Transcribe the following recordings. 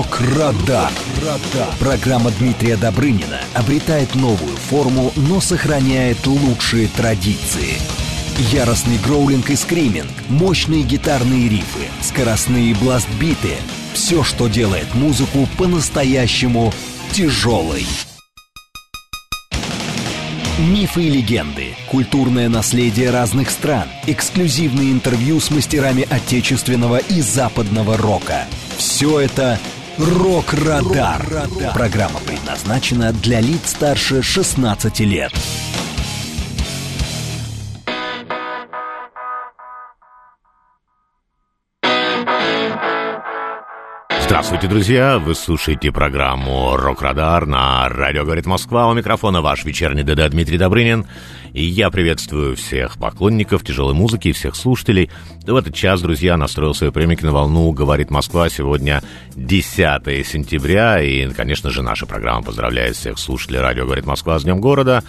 Рок-Радар. Программа Дмитрия Добрынина обретает новую форму, но сохраняет лучшие традиции. Яростный гроулинг и скриминг, мощные гитарные рифы, скоростные бластбиты — все, что делает музыку по-настоящему тяжелой. Мифы и легенды, культурное наследие разных стран, эксклюзивные интервью с мастерами отечественного и западного рока. Все это «Рок-Радар». Программа предназначена для лиц старше 16 лет. Здравствуйте, друзья! Вы слушаете программу «Рок-Радар» на радио «Говорит Москва». У микрофона ваш вечерний ДД Дмитрий Добрынин. И я приветствую всех поклонников тяжелой музыки и всех слушателей. В этот час, друзья, настроил свои приемники на волну «Говорит Москва». Сегодня 10 сентября. И, конечно же, наша программа поздравляет всех слушателей радио «Говорит Москва» с Днем города.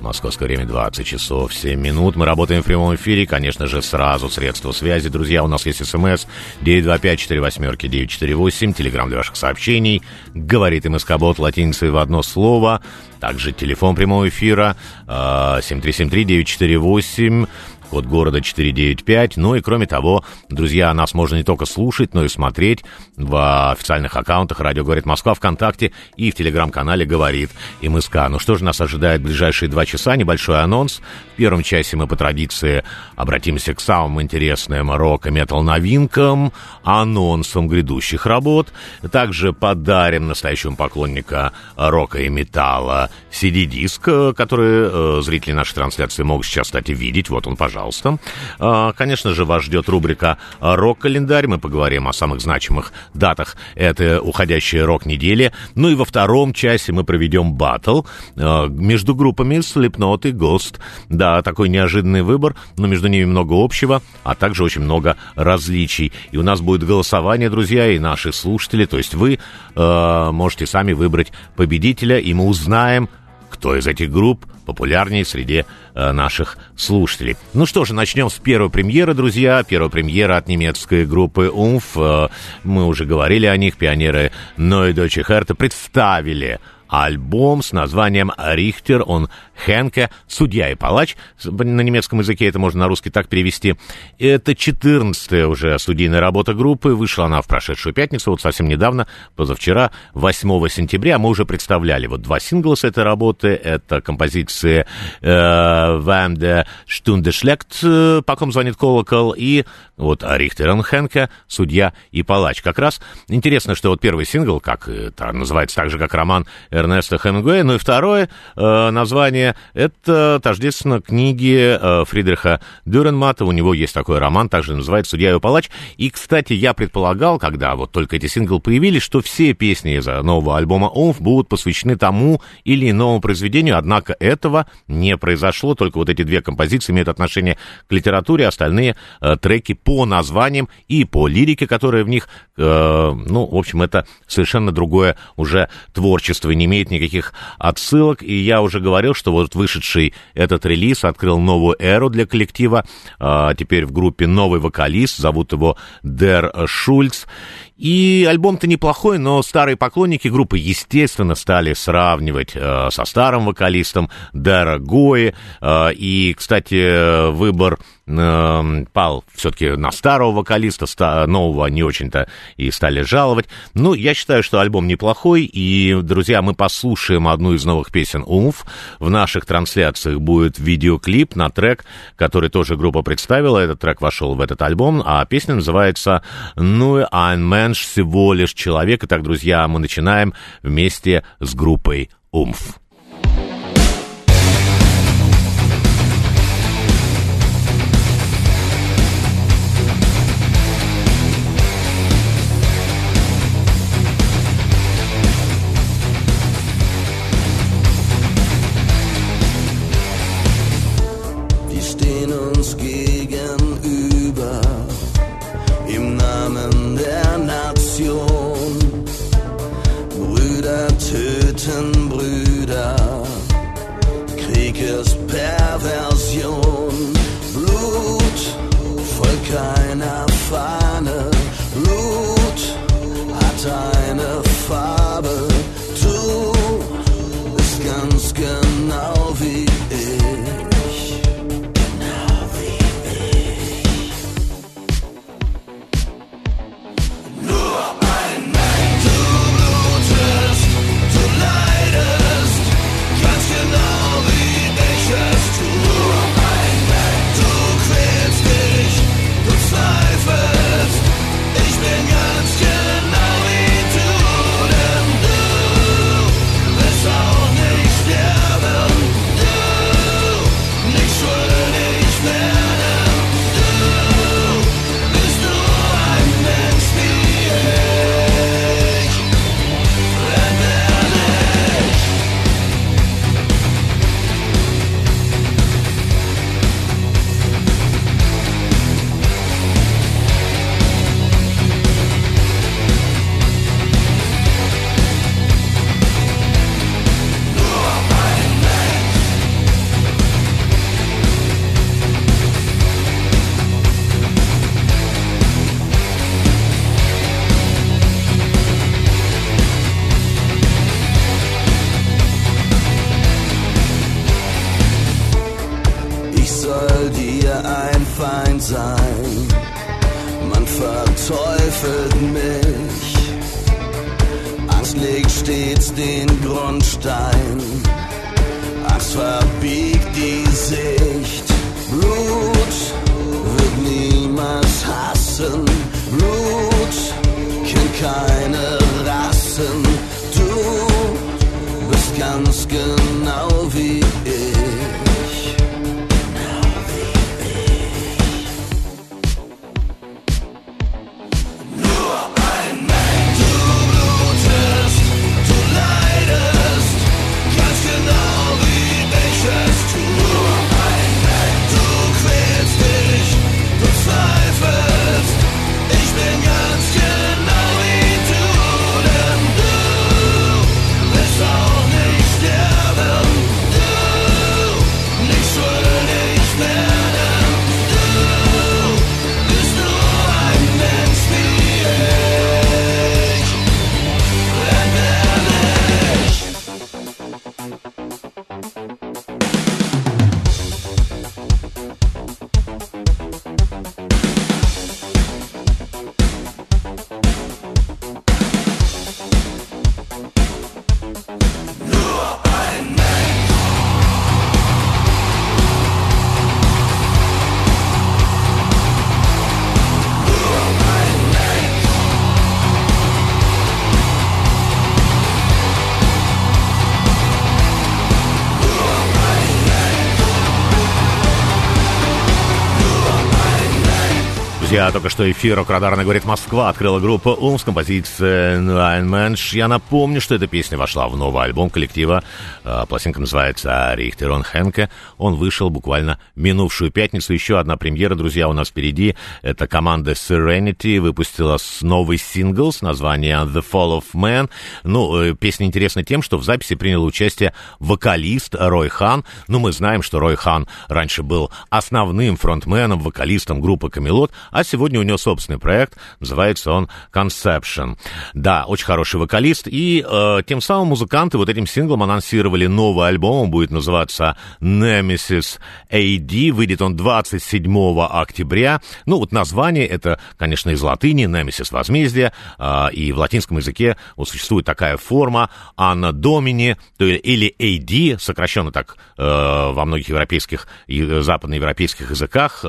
Московское время 20 часов 7 минут. Мы работаем в прямом эфире. Конечно же, сразу средства связи. Друзья, у нас есть смс 925-48-948. Телеграмм для ваших сообщений. Говорит МСК-бот латиницей в одно слово. Также телефон прямого эфира 7373-948 код города 495. Ну и кроме того, друзья, нас можно не только слушать, но и смотреть в официальных аккаунтах «Радио говорит Москва» ВКонтакте и в телеграм-канале «Говорит МСК». Ну что же нас ожидает в ближайшие два часа? Небольшой анонс. В первом часе мы по традиции обратимся к самым интересным рок и метал-новинкам, анонсам грядущих работ. Также подарим настоящему поклонника рока и металла CD-диск, который э, зрители нашей трансляции могут сейчас, кстати, видеть. Вот он, пожалуйста. Э, конечно же, вас ждет рубрика «Рок-календарь». Мы поговорим о самых значимых датах этой уходящей рок-недели. Ну и во втором часе мы проведем батл э, между группами Slipknot и Ghost. Да, такой неожиданный выбор, но между ними много общего, а также очень много различий. И у нас будет голосование, друзья, и наши слушатели, то есть вы э, можете сами выбрать победителя, и мы узнаем, кто из этих групп популярнее среди э, наших слушателей. Ну что же, начнем с первой премьеры, друзья. Первая премьера от немецкой группы «Умф». Э, мы уже говорили о них. Пионеры Ной Deutsche Härte представили альбом с названием «Рихтер», он Хенке, «Судья и палач». На немецком языке это можно на русский так перевести. Это 14-я уже студийная работа группы. Вышла она в прошедшую пятницу, вот совсем недавно, позавчера, 8 сентября. Мы уже представляли вот два сингла с этой работы. Это композиции «Вам де Stunde schlägt», «По ком звонит колокол» и вот Рихтер Хенке, «Судья и палач». Как раз интересно, что вот первый сингл, как это называется так же, как роман Эрнеста Хемингуэя. Ну и второе э, название — это тождественно книги э, Фридриха Дюренмата. У него есть такой роман, также называется «Судья и палач». И, кстати, я предполагал, когда вот только эти синглы появились, что все песни из нового альбома «Умф» будут посвящены тому или иному произведению, однако этого не произошло. Только вот эти две композиции имеют отношение к литературе, остальные э, треки по названиям и по лирике, которая в них, э, ну, в общем, это совершенно другое уже творчество, не имеет никаких отсылок, и я уже говорил, что вот вышедший этот релиз открыл новую эру для коллектива, а, теперь в группе новый вокалист, зовут его Дер Шульц, и альбом-то неплохой, но старые поклонники группы, естественно, стали сравнивать э, со старым вокалистом Дара. Э, и, кстати, выбор э, пал все-таки на старого вокалиста, ста- нового не очень-то и стали жаловать. Ну, я считаю, что альбом неплохой, и, друзья, мы послушаем одну из новых песен «Умф». В наших трансляциях будет видеоклип на трек, который тоже группа представила. Этот трек вошел в этот альбом, а песня называется «Ну, ein Mensch всего лишь человек». Итак, друзья, мы начинаем вместе с группой «Умф». Töten Brüder, Krieg ist Perversion. Blut folgt keiner Fahne, sein. Man verteufelt mich. Angst legt stets den Grundstein. Angst verbiegt die Sicht. Blut wird niemals hassen. Blut kennt kein Друзья, только что эфир «Рок-радарно говорит Москва» открыла группа «Ум» с композицией «Nine Mensch». Я напомню, что эта песня вошла в новый альбом коллектива. Э, Пластинка называется «Рихтерон Хенке». Он вышел буквально минувшую пятницу. Еще одна премьера, друзья, у нас впереди. Это команда Serenity выпустила новый сингл с названием «The Fall of Man». Ну, э, песня интересна тем, что в записи принял участие вокалист Рой Хан. Ну, мы знаем, что Рой Хан раньше был основным фронтменом, вокалистом группы «Камелот», а сегодня у него собственный проект, называется он Conception. Да, очень хороший вокалист, и э, тем самым музыканты вот этим синглом анонсировали новый альбом, он будет называться Nemesis AD, выйдет он 27 октября. Ну, вот название, это, конечно, из латыни, Nemesis возмездие, э, и в латинском языке вот существует такая форма Anna Domini, то есть, или AD, сокращенно так э, во многих европейских э, западноевропейских языках э,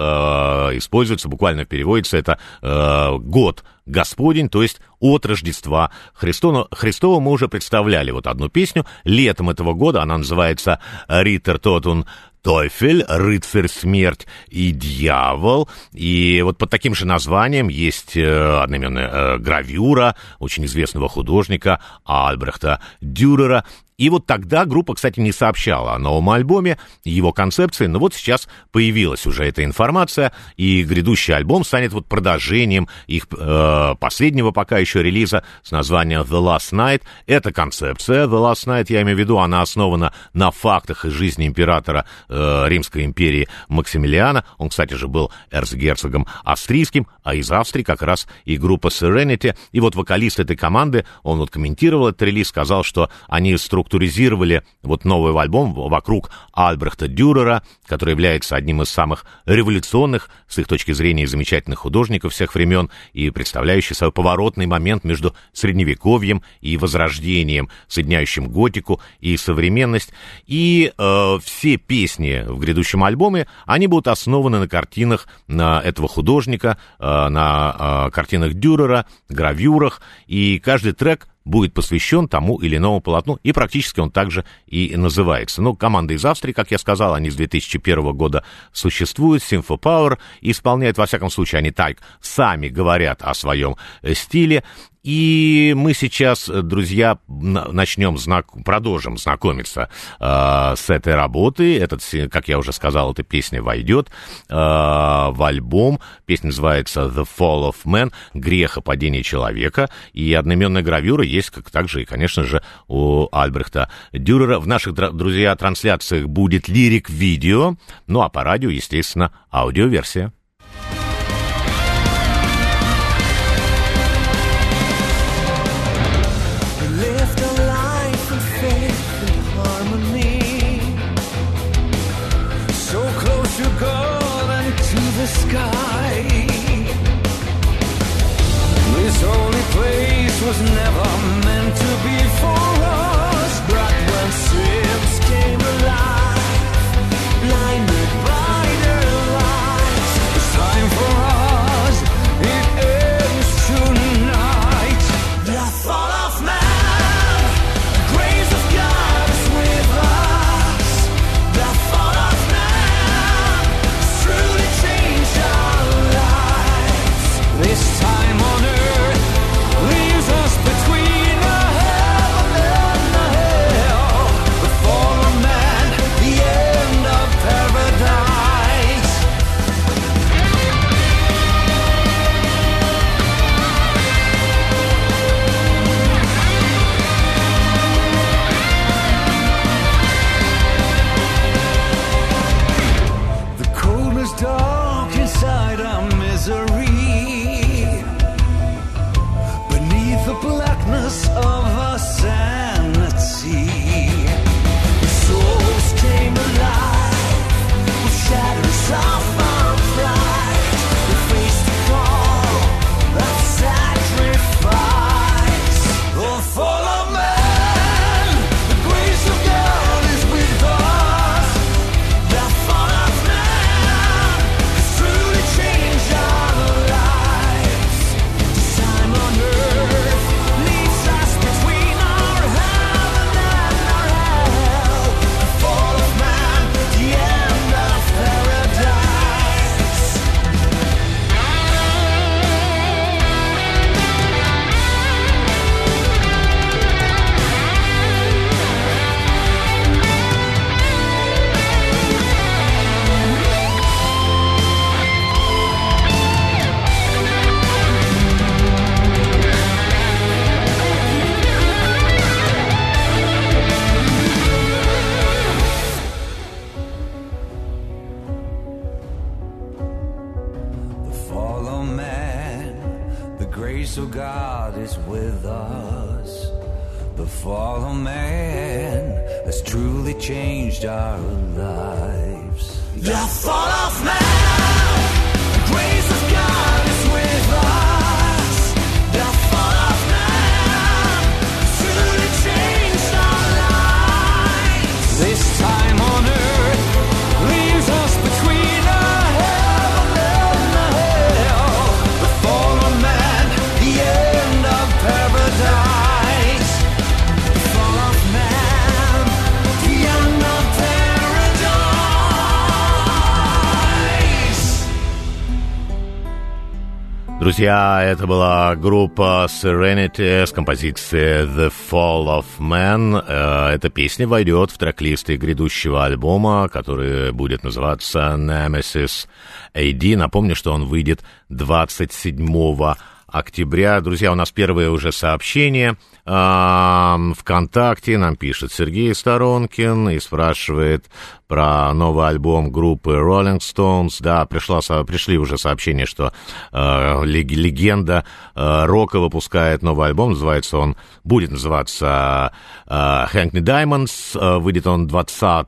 используется, буквально переводится это э, год Господень, то есть от Рождества Христова. Христова мы уже представляли вот одну песню летом этого года, она называется «Риттер Тотун Тойфель, рыцарь, смерть и дьявол. И вот под таким же названием есть э, одноименная э, гравюра очень известного художника Альбрехта Дюрера. И вот тогда группа, кстати, не сообщала о новом альбоме, его концепции, но вот сейчас появилась уже эта информация, и грядущий альбом станет вот продолжением их э, последнего пока еще релиза с названием The Last Night. Эта концепция The Last Night, я имею в виду, она основана на фактах из жизни императора э, Римской империи Максимилиана. Он, кстати же, был эрцгерцогом австрийским, а из Австрии как раз и группа Serenity. И вот вокалист этой команды, он вот комментировал этот релиз, сказал, что они структуризировали вот новый альбом вокруг Альбрехта Дюрера, который является одним из самых революционных, с их точки зрения, замечательных художников всех времен и представляющий собой поворотный момент между средневековьем и возрождением, соединяющим готику и современность. И э, все песни в грядущем альбоме, они будут основаны на картинах на этого художника, э, на э, картинах Дюрера, гравюрах, и каждый трек будет посвящен тому или иному полотну, и практически он также и называется. Ну, команда из Австрии, как я сказал, они с 2001 года существуют, Sympho Power исполняет, во всяком случае, они так сами говорят о своем стиле, и мы сейчас, друзья, на- начнем знак... продолжим знакомиться э, с этой работой. Этот, как я уже сказал, эта песня войдет э, в альбом. Песня называется The Fall of Man, грех и падение человека. И одноименная гравюра есть, как также и, конечно же, у Альбрехта Дюрера. В наших, друзья, трансляциях будет лирик-видео, ну а по радио, естественно, аудиоверсия. Друзья, это была группа Serenity с композицией The Fall of Man. Э, Эта песня войдет в трек-листы грядущего альбома, который будет называться Nemesis AD. Напомню, что он выйдет 27 октября. Друзья, у нас первые уже сообщения. А, ВКонтакте нам пишет Сергей Сторонкин и спрашивает про новый альбом группы Rolling Stones. Да, пришла, пришли уже сообщения, что э, лег- легенда э, рока выпускает новый альбом. Называется он, будет называться э, Hackney Diamonds. Э, выйдет он 20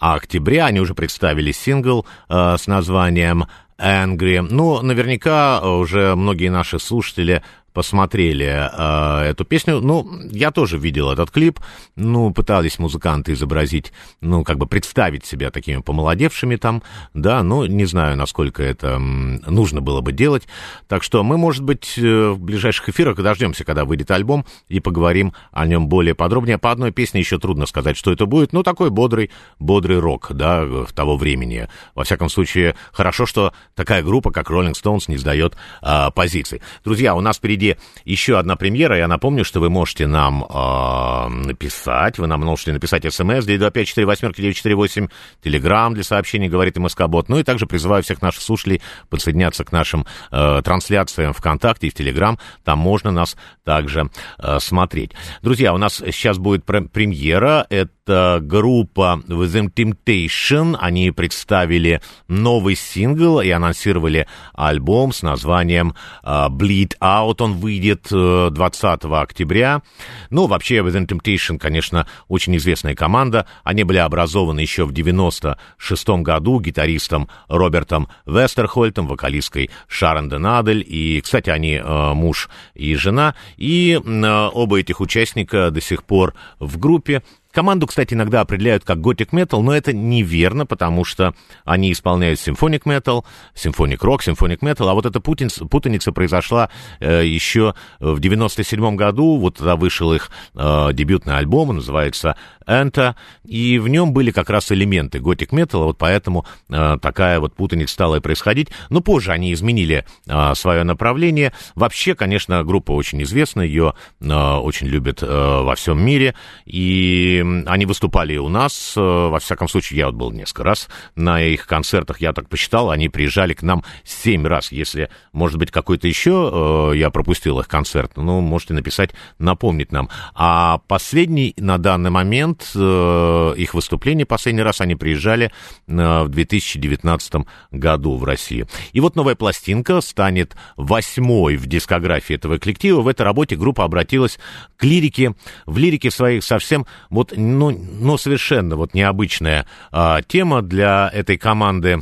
октября. Они уже представили сингл э, с названием Angry. Ну, наверняка э, уже многие наши слушатели посмотрели э, эту песню. Ну, я тоже видел этот клип. Ну, пытались музыканты изобразить, ну, как бы представить себя такими помолодевшими там, да, ну, не знаю, насколько это нужно было бы делать. Так что мы, может быть, э, в ближайших эфирах дождемся, когда выйдет альбом, и поговорим о нем более подробнее. По одной песне еще трудно сказать, что это будет. Ну, такой бодрый, бодрый рок, да, в того времени. Во всяком случае, хорошо, что такая группа, как Rolling Stones, не сдает а, позиций. Друзья, у нас впереди еще одна премьера. Я напомню, что вы можете нам а, написать. Вы нам можете написать смс 925-48-948, телеграмм для сообщений, говорит МСК-бот. Ну и также призываю всех наших слушателей подсоединяться к нашим э, трансляциям ВКонтакте и в Телеграм. Там можно нас также э, смотреть. Друзья, у нас сейчас будет пр- премьера. Это группа Within Temptation. Они представили новый сингл и анонсировали альбом с названием э, Bleed Out. Он выйдет 20 октября. Ну, вообще, Within Temptation, конечно, очень известная команда. Они были образованы еще в 96 году гитаристом Робертом Вестерхольтом, вокалисткой Шарон Денадель. И, кстати, они муж и жена. И оба этих участника до сих пор в группе. Команду, кстати, иногда определяют как готик метал, но это неверно, потому что они исполняют симфоник метал, симфоник рок, симфоник метал, а вот эта путаница, путаница произошла э, еще в 97 году, вот тогда вышел их э, дебютный альбом, называется Энта, и в нем были как раз элементы готик металла, вот поэтому э, такая вот путаница стала и происходить, но позже они изменили э, свое направление. Вообще, конечно, группа очень известна, ее э, очень любят э, во всем мире, и они выступали у нас, э, во всяком случае, я вот был несколько раз на их концертах, я так посчитал, они приезжали к нам семь раз. Если, может быть, какой-то еще э, я пропустил их концерт, ну, можете написать, напомнить нам. А последний на данный момент э, их выступление, последний раз они приезжали в 2019 году в Россию. И вот новая пластинка станет восьмой в дискографии этого коллектива. В этой работе группа обратилась к лирике, в лирике своих совсем вот ну, ну совершенно вот необычная а, тема для этой команды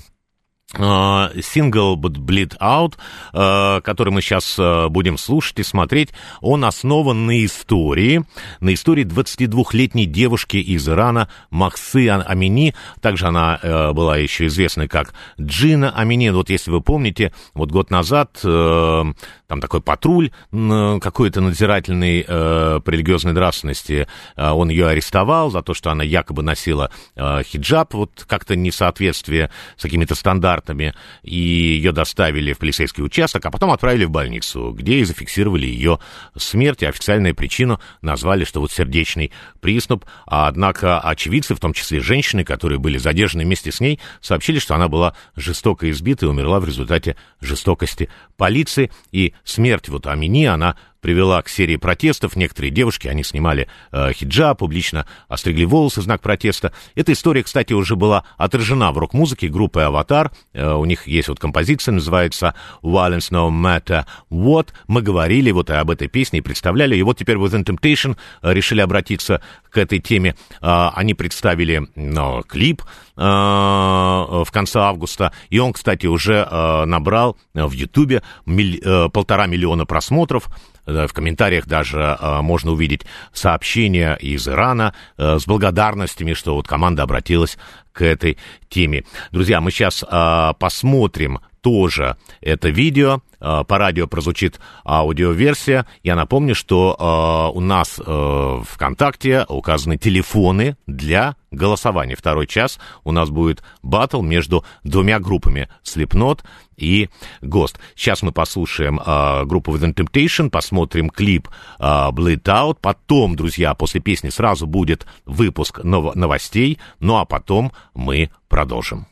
Сингл uh, Bleed Out, uh, который мы сейчас uh, будем слушать и смотреть, он основан на истории, на истории 22-летней девушки из Ирана Махсы Амини. Также она э, была еще известна как Джина Амини. Вот если вы помните, вот год назад э, там такой патруль какой-то надзирательный э, по религиозной нравственности, э, он ее арестовал за то, что она якобы носила э, хиджаб, вот как-то не в соответствии с какими-то стандартами, и ее доставили в полицейский участок, а потом отправили в больницу, где и зафиксировали ее смерть, и официальную причину назвали, что вот сердечный приступ, а однако очевидцы, в том числе женщины, которые были задержаны вместе с ней, сообщили, что она была жестоко избита и умерла в результате жестокости полиции, и смерть вот Амини, она привела к серии протестов. Некоторые девушки, они снимали э, хиджаб, публично остригли волосы в знак протеста. Эта история, кстати, уже была отражена в рок-музыке группы «Аватар». Э, у них есть вот композиция, называется «Violence No Matter What». Мы говорили вот об этой песне и представляли. И вот теперь Within Temptation э, решили обратиться к этой теме. Э, они представили э, клип в конце августа. И он, кстати, уже э, набрал в Ютубе э, полтора миллиона просмотров. В комментариях даже э, можно увидеть сообщения из Ирана э, с благодарностями, что вот команда обратилась к этой теме. Друзья, мы сейчас э, посмотрим тоже это видео. По радио прозвучит аудиоверсия. Я напомню, что у нас в ВКонтакте указаны телефоны для голосования. Второй час у нас будет батл между двумя группами Slipknot и Ghost. Сейчас мы послушаем э, группу Within Temptation, посмотрим клип э, Bleed Out. Потом, друзья, после песни сразу будет выпуск нов- новостей. Ну а потом мы продолжим.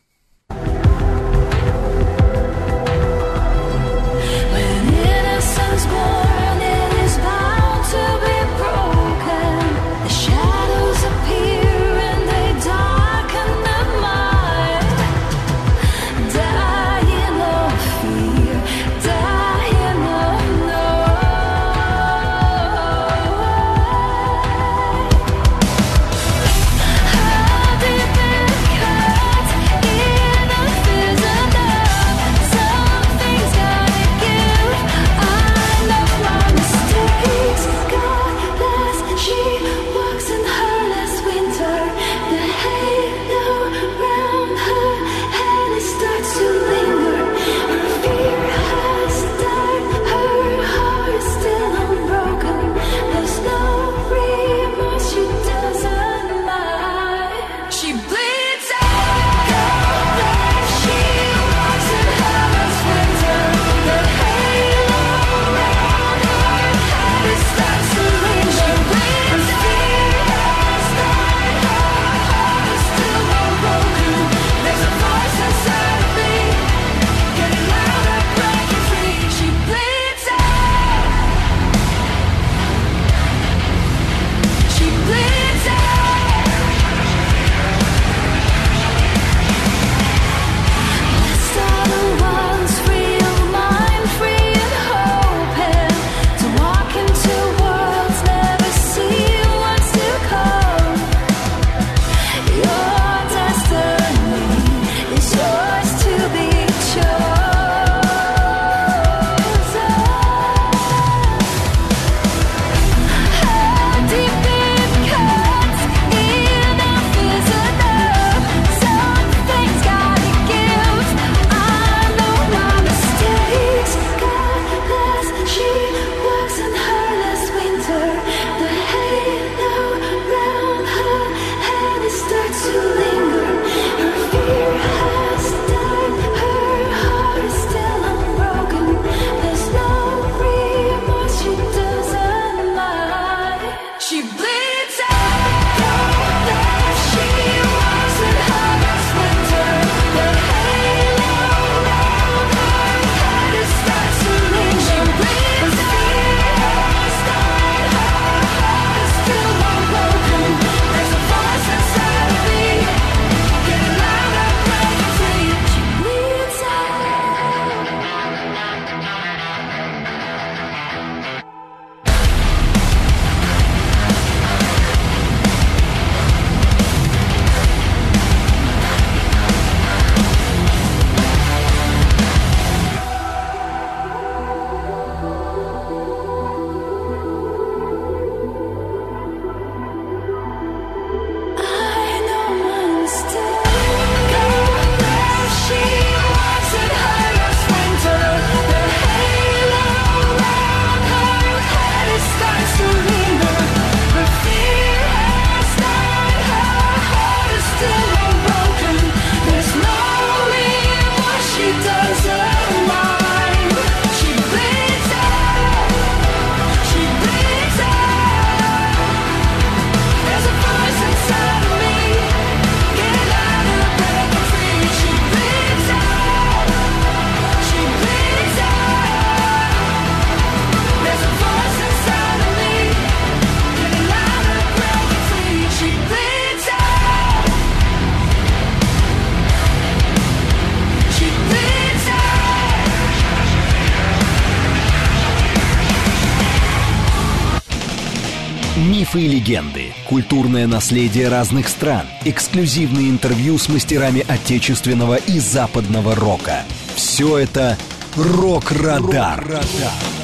Наследие разных стран, эксклюзивные интервью с мастерами отечественного и западного рока. Все это «Рок-Радар». Рок-Радар.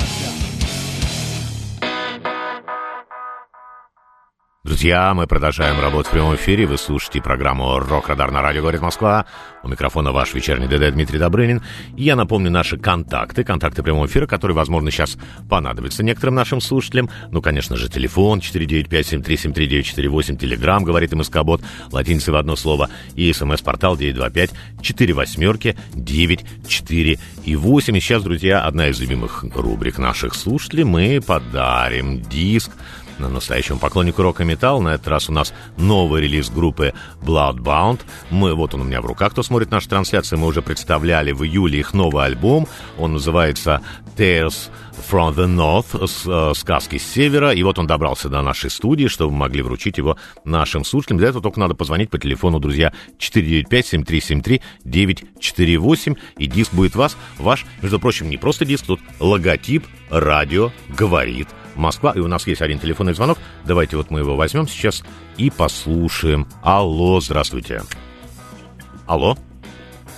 Друзья, мы продолжаем работать в прямом эфире. Вы слушаете программу «Рок-Радар» на радио «Говорит Москва». У микрофона ваш вечерний ДД Дмитрий Добрынин. И я напомню наши контакты, контакты прямого эфира, которые, возможно, сейчас понадобятся некоторым нашим слушателям. Ну, конечно же, телефон 495-7373-948, телеграмм, говорит МСК-бот, латиницей в одно слово, и смс-портал 925-4 9 4 и 8. И сейчас, друзья, одна из любимых рубрик наших слушателей. Мы подарим диск на настоящему поклоннику рока металл. На этот раз у нас новый релиз группы Bloodbound. Мы, вот он у меня в руках, кто смотрит наши трансляции, мы уже представляли в июле их новый альбом. Он называется Tales from the North, э, сказки с севера. И вот он добрался до нашей студии, чтобы мы могли вручить его нашим слушателям. Для этого только надо позвонить по телефону, друзья, 495-7373-948. И диск будет вас, ваш, между прочим, не просто диск, тут логотип «Радио говорит Москва. И у нас есть один телефонный звонок. Давайте вот мы его возьмем сейчас и послушаем. Алло, здравствуйте. Алло.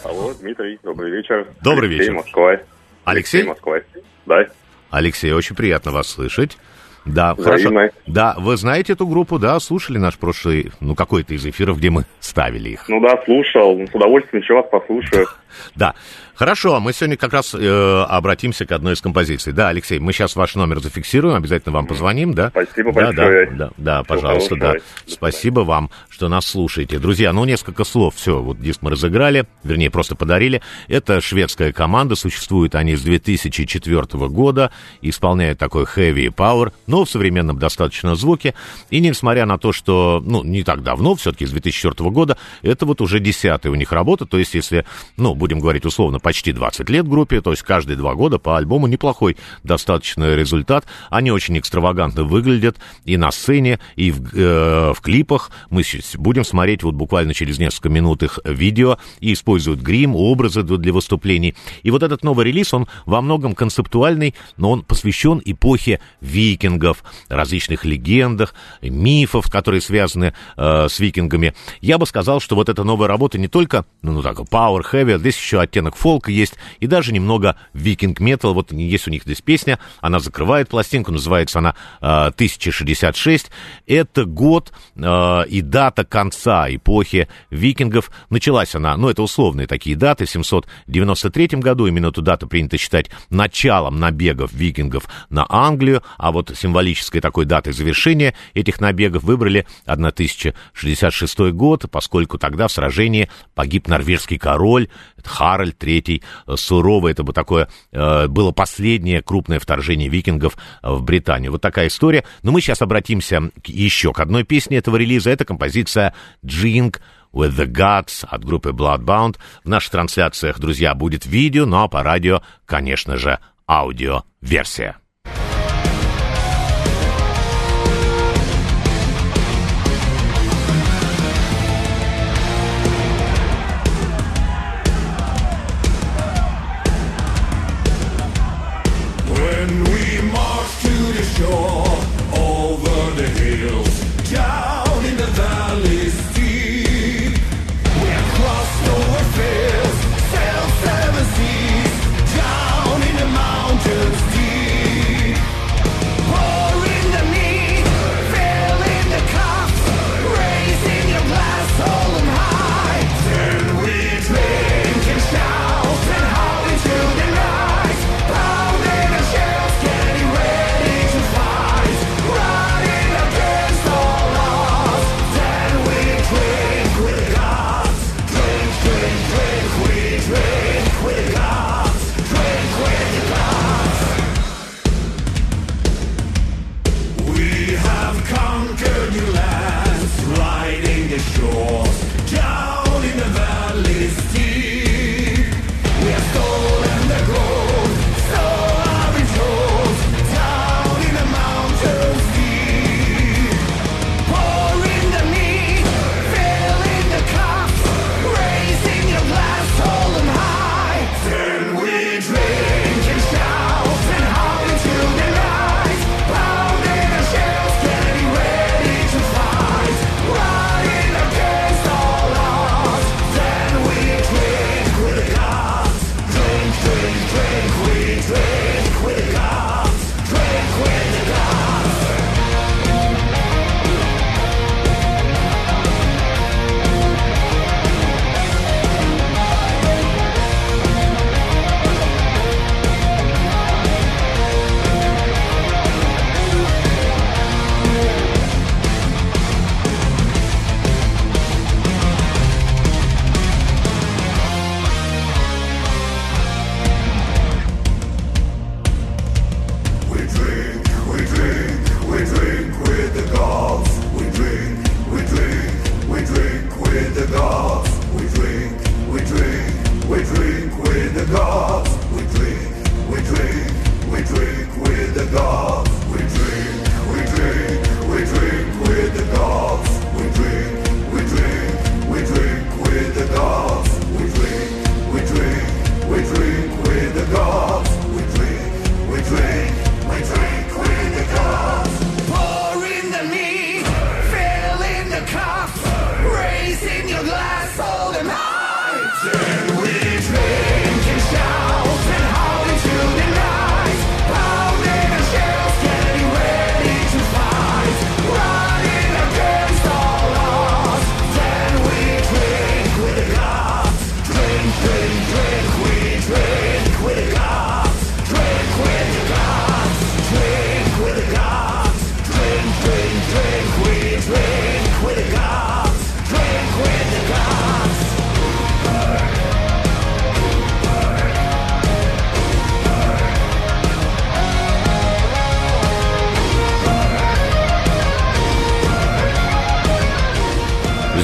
Алло, Дмитрий, добрый вечер. Добрый Алексей, вечер. Москва. Алексей? Москва. Да. Алексей, очень приятно вас слышать. Да, Взаимно. хорошо. Да, вы знаете эту группу, да, слушали наш прошлый, ну, какой-то из эфиров, где мы ставили их. Ну да, слушал. С удовольствием еще вас послушаю. Да, хорошо, мы сегодня как раз э, обратимся к одной из композиций. Да, Алексей, мы сейчас ваш номер зафиксируем, обязательно вам позвоним, да? Спасибо да, большое. Да, да, да, пожалуйста, да. Спасибо вам, что нас слушаете. Друзья, ну, несколько слов, все, вот диск мы разыграли, вернее, просто подарили. Это шведская команда, существуют они с 2004 года, исполняют такой heavy power, но в современном достаточно звуке. И несмотря на то, что, ну, не так давно, все-таки с 2004 года, это вот уже десятая у них работа, то есть если, ну, будем говорить условно, почти 20 лет группе, то есть каждые два года по альбому неплохой достаточно результат. Они очень экстравагантно выглядят и на сцене, и в, э, в клипах. Мы будем смотреть вот буквально через несколько минут их видео и используют грим, образы для выступлений. И вот этот новый релиз, он во многом концептуальный, но он посвящен эпохе викингов, различных легендах, мифов, которые связаны э, с викингами. Я бы сказал, что вот эта новая работа не только, ну так, power heavy, здесь еще оттенок фолка есть, и даже немного викинг метал. Вот есть у них здесь песня, она закрывает пластинку, называется она э, 1066. Это год э, и дата конца эпохи викингов. Началась она, ну, это условные такие даты, в 793 году, именно эту дату принято считать началом набегов викингов на Англию, а вот символической такой датой завершения этих набегов выбрали 1066 год, поскольку тогда в сражении погиб норвежский король Харальд III э, суровый, это бы такое, э, было последнее крупное вторжение викингов в Британию. Вот такая история. Но мы сейчас обратимся еще к одной песне этого релиза. Это композиция «Drink with the Gods от группы Bloodbound. В наших трансляциях, друзья, будет видео, ну а по радио, конечно же, аудио-версия. list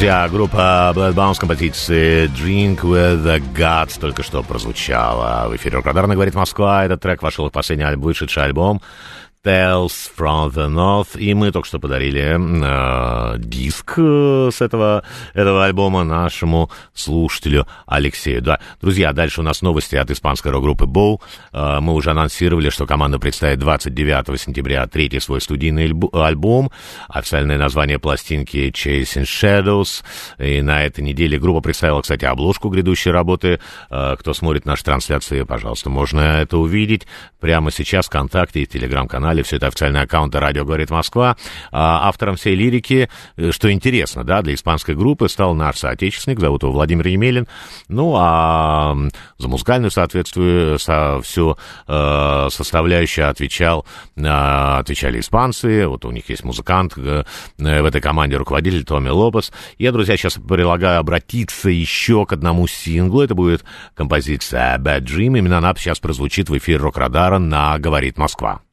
Друзья, группа Bloodbound с композицией Drink with the Gods только что прозвучала. В эфире Радарно говорит Москва. Этот трек вошел в последний альбом, вышедший альбом Tales from the North. И мы только что подарили э, диск э, с этого, этого альбома нашему слушателю Алексею. Да. Друзья, дальше у нас новости от испанской рок-группы Bow. Э, мы уже анонсировали, что команда представит 29 сентября третий свой студийный альб- альбом. Официальное название пластинки Chasing Shadows. И на этой неделе группа представила, кстати, обложку грядущей работы. Э, Кто смотрит наши трансляции, пожалуйста, можно это увидеть прямо сейчас в ВКонтакте и в Телеграм-канале все это официальные аккаунты «Радио говорит Москва». А автором всей лирики, что интересно, да, для испанской группы стал наш соотечественник, зовут его Владимир Емелин. Ну, а за музыкальную соответствие, со, всю э, составляющую отвечал, э, отвечали испанцы, вот у них есть музыкант э, в этой команде, руководитель Томми Лопес. Я, друзья, сейчас предлагаю обратиться еще к одному синглу, это будет композиция Bad Dream, именно она сейчас прозвучит в эфире Рок-Радара на «Говорит Москва».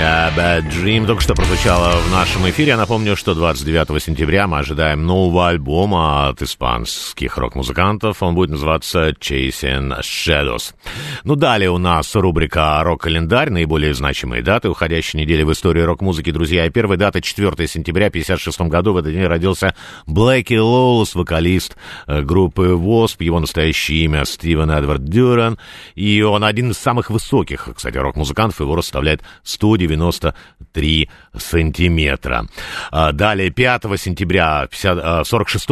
Песня Bad Dream только что прозвучала в нашем эфире. Я напомню, что 29 сентября мы ожидаем нового альбома от испанских рок-музыкантов. Он будет называться Chasing Shadows. Ну, далее у нас рубрика «Рок-календарь», наиболее значимые даты уходящей недели в истории рок-музыки, друзья. И первая дата 4 сентября 1956 году. В этот день родился Блэки Лоус, вокалист э, группы Wasp. Его настоящее имя Стивен Эдвард Дюран. И он один из самых высоких, кстати, рок-музыкантов. Его рост составляет составляет 193 сантиметра. А, Далее, 5 сентября в 1946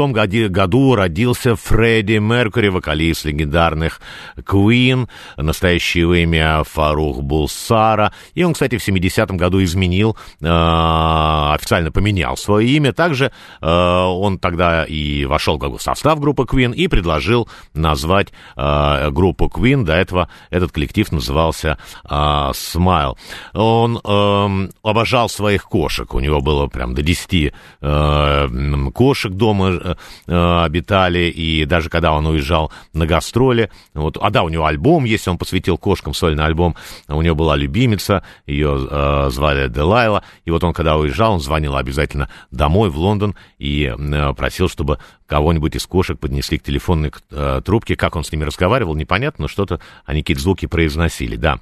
году родился Фредди Меркури, вокалист легендарных Queen, настоящее имя Фарух Булсара. И он, кстати, в 70-м году изменил, э, официально поменял свое имя. Также он тогда и вошел в состав группы Queen и предложил назвать группу Queen. До этого этот коллектив назывался Smile. Он э, обожал своих кошек. У него было прям до 10 э, кошек дома э, э, обитали. И даже когда он уезжал на гастроли, вот, а да, у него альбом есть, он посвятил кошкам сольный альбом. У него была любимица, ее э, звали Делайла. И вот он, когда уезжал, он звонил обязательно домой, в Лондон, и э, просил, чтобы кого-нибудь из кошек поднесли к телефонной э, трубке. Как он с ними разговаривал, непонятно, но что-то они какие-то звуки произносили, да.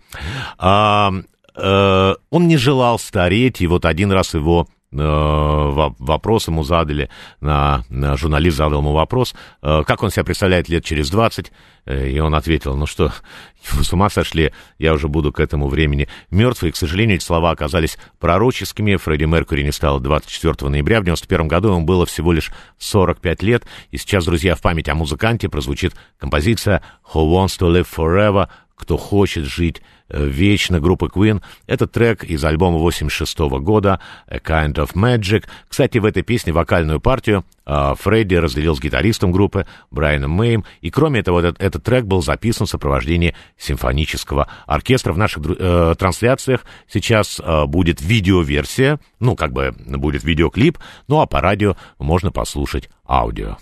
А, э, он не желал стареть, и вот один раз его э, во- вопрос ему задали, на, на- журналист задал ему вопрос, э, как он себя представляет лет через 20, э, и он ответил, ну что, вы с ума сошли, я уже буду к этому времени мертв, и, к сожалению, эти слова оказались пророческими, Фредди Меркури не стал 24 ноября, в 91 году ему было всего лишь 45 лет, и сейчас, друзья, в память о музыканте прозвучит композиция «Who Wants to Live Forever», кто хочет жить э, вечно, группы Queen. Это трек из альбома 86 года «A Kind of Magic». Кстати, в этой песне вокальную партию э, Фредди разделил с гитаристом группы Брайаном Мэем. И кроме этого, этот, этот трек был записан в сопровождении симфонического оркестра. В наших э, трансляциях сейчас э, будет видеоверсия, ну, как бы будет видеоклип, ну, а по радио можно послушать аудио.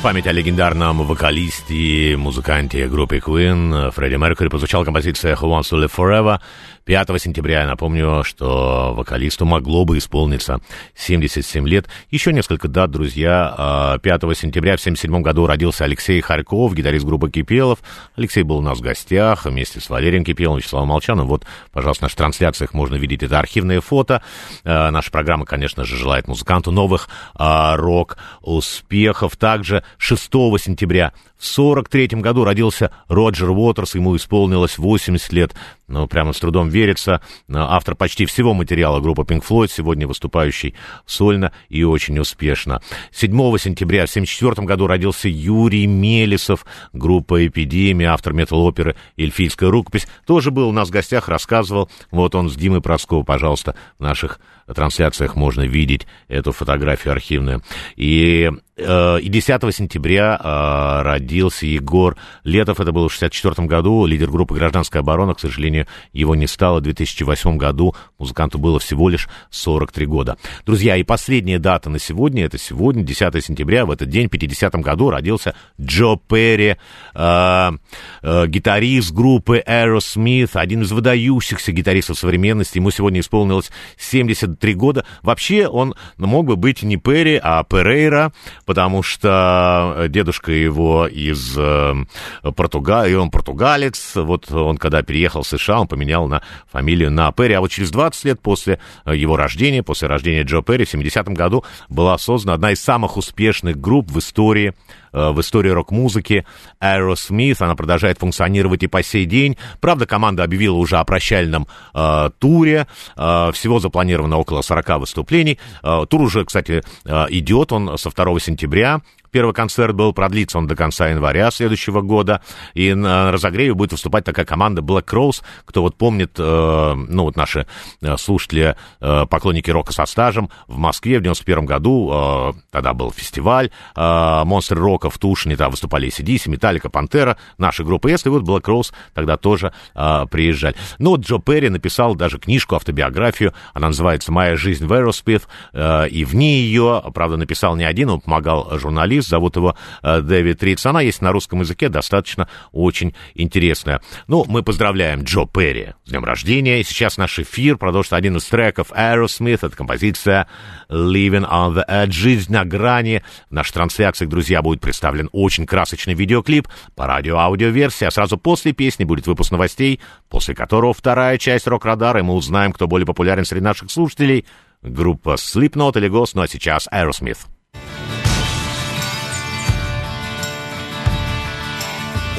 В память о легендарном вокалисте и музыканте группы Queen Фредди Меркьюри прозвучала композиция «Who Wants to Live Forever». 5 сентября, я напомню, что вокалисту могло бы исполниться 77 лет. Еще несколько дат, друзья. 5 сентября в 77 году родился Алексей Харьков, гитарист группы Кипелов. Алексей был у нас в гостях вместе с Валерием Кипеловым, Вячеславом Молчаном. Вот, пожалуйста, в наших трансляциях можно видеть это архивное фото. Э, Наша программа, конечно же, желает музыканту новых а, рок-успехов. Также 6 сентября в 43 году родился Роджер Уотерс, ему исполнилось 80 лет. Ну, прямо с трудом верится. Автор почти всего материала группы Pink Floyd, сегодня выступающий сольно и очень успешно. 7 сентября в 1974 году родился Юрий Мелесов, группа «Эпидемия», автор метал-оперы «Эльфийская рукопись». Тоже был у нас в гостях, рассказывал. Вот он с Димой Проскова, пожалуйста, в наших трансляциях можно видеть эту фотографию архивную. И, э, и 10 сентября э, родился Егор. Летов, это было в 64 году, лидер группы «Гражданская оборона», к сожалению, его не стало. В 2008 году, музыканту было всего лишь 43 года. Друзья, и последняя дата на сегодня, это сегодня, 10 сентября, в этот день, в 50 году, родился Джо Перри, э, э, гитарист группы Aerosmith, один из выдающихся гитаристов современности, ему сегодня исполнилось 70 три года. Вообще он мог бы быть не Перри, а Перейра, потому что дедушка его из э, Португалии, он португалец. Вот он, когда переехал в США, он поменял на фамилию на Перри. А вот через 20 лет после его рождения, после рождения Джо Перри, в 70-м году была создана одна из самых успешных групп в истории э, в истории рок-музыки Aerosmith. Она продолжает функционировать и по сей день. Правда, команда объявила уже о прощальном э, туре. Э, всего запланировано около 40 выступлений. Э, тур уже, кстати, э, идет. Он со 2 сентября Первый концерт был, продлится он до конца января следующего года. И на разогреве будет выступать такая команда Black Rose. Кто вот помнит, э, ну вот наши э, слушатели, э, поклонники рока со стажем, в Москве в 91 году, э, тогда был фестиваль э, Монстр Рока в Тушине, там выступали ACDC, Металлика, Пантера, наши группы S, и вот Black Rose тогда тоже э, приезжали. Ну вот Джо Перри написал даже книжку, автобиографию, она называется «Моя жизнь в Aerosmith», э, и в ней ее, правда, написал не один, он помогал журналист, зовут его э, Дэвид Ритс. Она есть на русском языке, достаточно очень интересная. Ну, мы поздравляем Джо Перри с днем рождения. И сейчас наш эфир продолжит один из треков Aerosmith. Это композиция Living on the Edge. Жизнь на грани. В нашей трансляции, друзья, будет представлен очень красочный видеоклип по радио-аудиоверсии. А сразу после песни будет выпуск новостей, после которого вторая часть рок-радара, и мы узнаем, кто более популярен среди наших слушателей. Группа Slipknot или Ghost, ну а сейчас Aerosmith.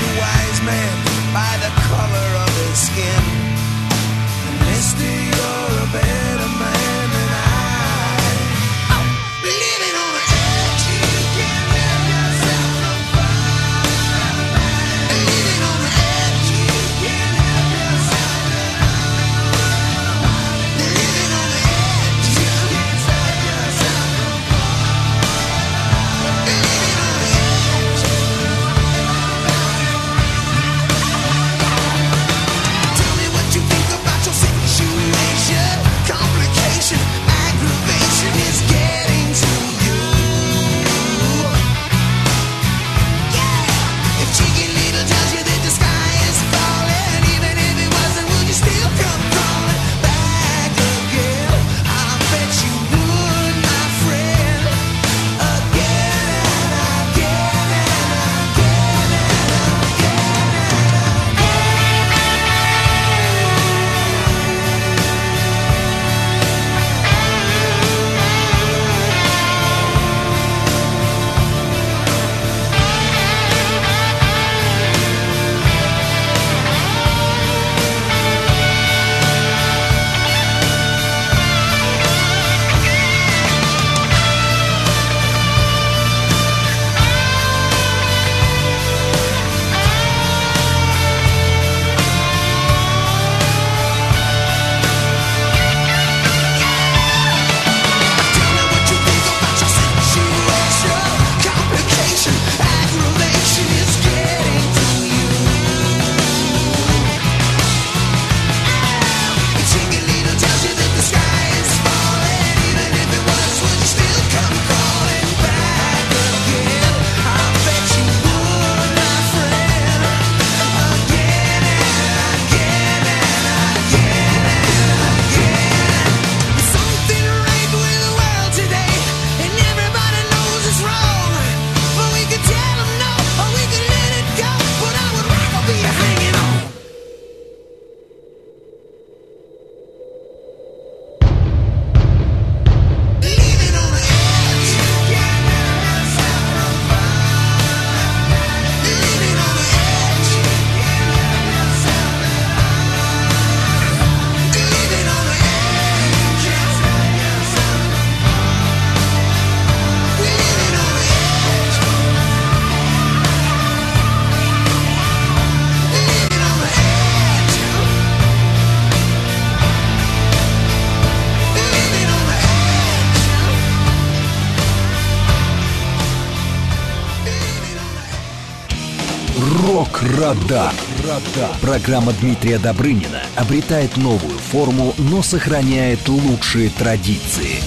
a wise man by the color of his skin. And this Рок-Радар. Программа Дмитрия Добрынина обретает новую форму, но сохраняет лучшие традиции.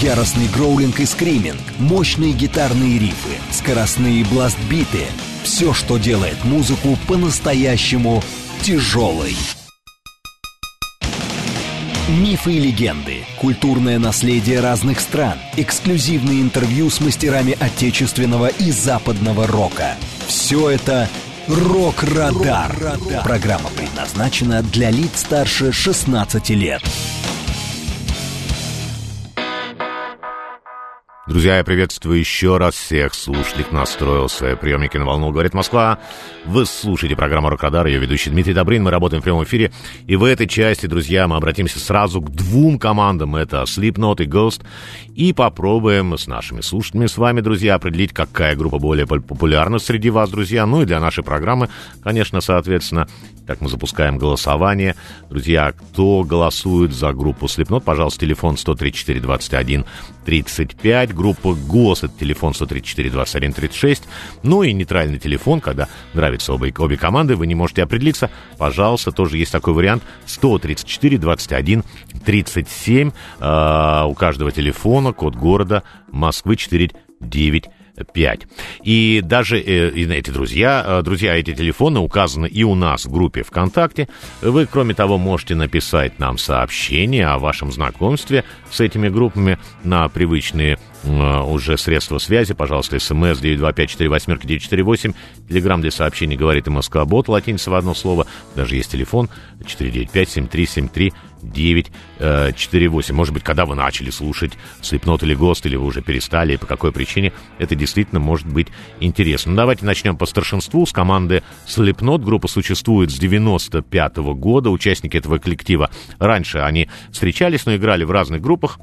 Яростный гроулинг и скриминг, мощные гитарные рифы, скоростные бластбиты – все, что делает музыку по-настоящему тяжелой. Мифы и легенды, культурное наследие разных стран, эксклюзивные интервью с мастерами отечественного и западного рока. Все это «Рок-Радар». Программа предназначена для лиц старше 16 лет. Друзья, я приветствую еще раз всех слушателей, настроил свои приемники на волну «Говорит Москва». Вы слушаете программу «Рокодар», ее ведущий Дмитрий Добрын. Мы работаем в прямом эфире. И в этой части, друзья, мы обратимся сразу к двум командам. Это Slipknot и Ghost. И попробуем с нашими слушателями, с вами, друзья, определить, какая группа более популярна среди вас, друзья. Ну и для нашей программы, конечно, соответственно, как мы запускаем голосование. Друзья, кто голосует за группу Slipknot, пожалуйста, телефон 134 21 35. Группа ГОС, это телефон 134 21 36. Ну и нейтральный телефон, когда нравятся обе, обе команды, вы не можете определиться. Пожалуйста, тоже есть такой вариант. 134 21 37. Э, у каждого телефона код города Москвы 495. 5. И даже э, эти друзья, э, друзья, эти телефоны указаны и у нас в группе ВКонтакте. Вы, кроме того, можете написать нам сообщение о вашем знакомстве с этими группами на привычные уже средства связи. Пожалуйста, смс 925-48-948. Телеграмм для сообщений говорит и Москва Бот, латиница в одно слово. Даже есть телефон 495-7373. 948. Может быть, когда вы начали слушать Слепнот или ГОСТ, или вы уже перестали, и по какой причине, это действительно может быть интересно. Ну, давайте начнем по старшинству с команды Слепнот. Группа существует с 95 -го года. Участники этого коллектива раньше они встречались, но играли в разных группах.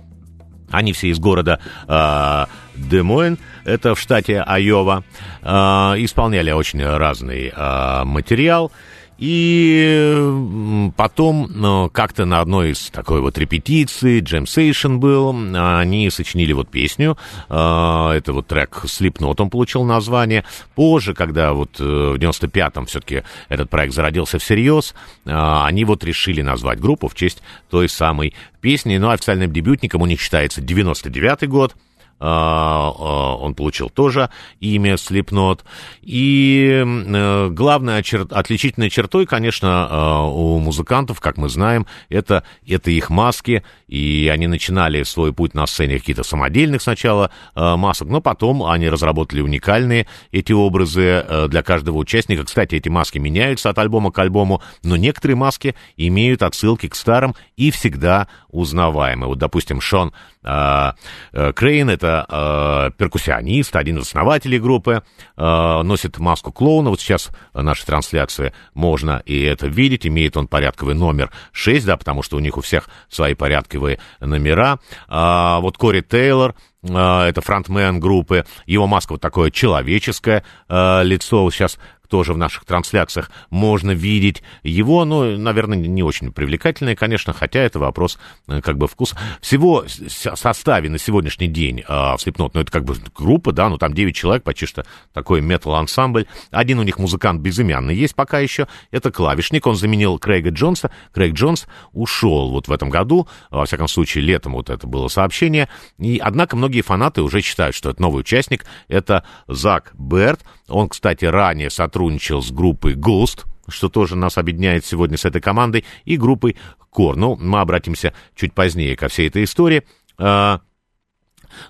Они все из города э, Демойн, это в штате Айова, э, исполняли очень разный э, материал. И потом ну, как-то на одной из такой вот репетиции, джемсейшн был, они сочинили вот песню, а, это вот трек Slipknot, он получил название. Позже, когда вот э, в 95-м все-таки этот проект зародился всерьез, они вот решили назвать группу в честь той самой песни, но официальным дебютником у них считается 99-й год, он получил тоже имя Slipknot. И э, главной чер... отличительной чертой, конечно, а, у музыкантов, как мы знаем, это, это их маски. И они начинали свой путь на сцене какие-то самодельных сначала масок, но потом они разработали уникальные эти образы э, для каждого участника. Кстати, эти маски меняются от альбома к альбому, но некоторые маски имеют отсылки к старым и всегда узнаваемы. Вот, допустим, Шон Крейн, это э, перкуссионист, один из основателей группы, э, носит маску клоуна. Вот сейчас в нашей трансляции можно и это видеть. Имеет он порядковый номер 6, да, потому что у них у всех свои порядковые номера. Э, вот Кори Тейлор, э, это фронтмен группы, его маска вот такое человеческое э, лицо, сейчас тоже в наших трансляциях можно видеть его, ну, наверное, не очень привлекательное, конечно, хотя это вопрос э, как бы вкуса. Всего составе на сегодняшний день э, в Slipknot, ну, это как бы группа, да, ну, там 9 человек, почти что такой метал-ансамбль. Один у них музыкант безымянный есть пока еще, это клавишник, он заменил Крейга Джонса. Крейг Джонс ушел вот в этом году, во всяком случае, летом вот это было сообщение, и, однако, многие фанаты уже считают, что это новый участник, это Зак Берт, он, кстати, ранее сотрудничал с группой Ghost, что тоже нас объединяет сегодня с этой командой, и группой Core. Ну, мы обратимся чуть позднее ко всей этой истории.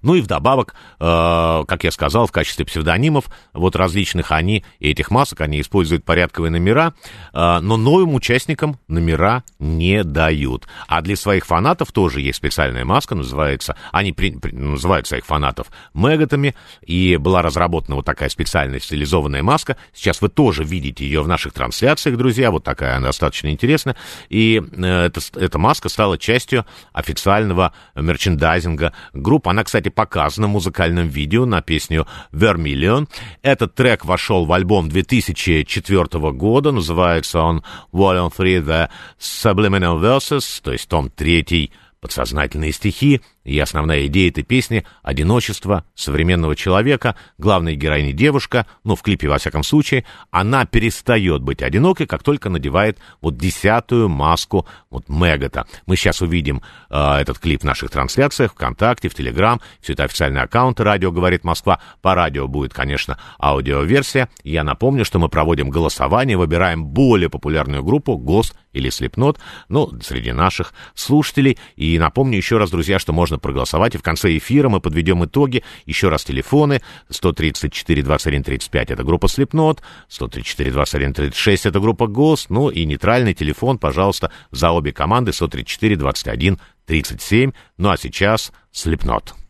Ну и вдобавок, э, как я сказал, в качестве псевдонимов, вот различных они, и этих масок, они используют порядковые номера, э, но новым участникам номера не дают. А для своих фанатов тоже есть специальная маска, называется, они при, при, называют своих фанатов мегатами, и была разработана вот такая специальная стилизованная маска. Сейчас вы тоже видите ее в наших трансляциях, друзья, вот такая она достаточно интересная. И э, эта, эта маска стала частью официального мерчендайзинга группы. Она, кстати, показана в музыкальном видео на песню Vermilion. Этот трек вошел в альбом 2004 года, называется он Volume 3 The Subliminal Verses, то есть том 3 подсознательные стихи, и основная идея этой песни — одиночество современного человека, главная героиня девушка, ну, в клипе, во всяком случае, она перестает быть одинокой, как только надевает вот десятую маску вот Мегата. Мы сейчас увидим э, этот клип в наших трансляциях ВКонтакте, в Телеграм, все это официальные аккаунты «Радио говорит Москва». По радио будет, конечно, аудиоверсия. Я напомню, что мы проводим голосование, выбираем более популярную группу «ГОСТ» или «Слепнот», ну, среди наших слушателей. И напомню еще раз, друзья, что можно проголосовать, и в конце эфира мы подведем итоги. Еще раз телефоны 134 21 35 это группа Слепнот, 134 21 36 это группа ГОСТ, ну и нейтральный телефон, пожалуйста, за обе команды 134 21 37. Ну а сейчас Слепнот.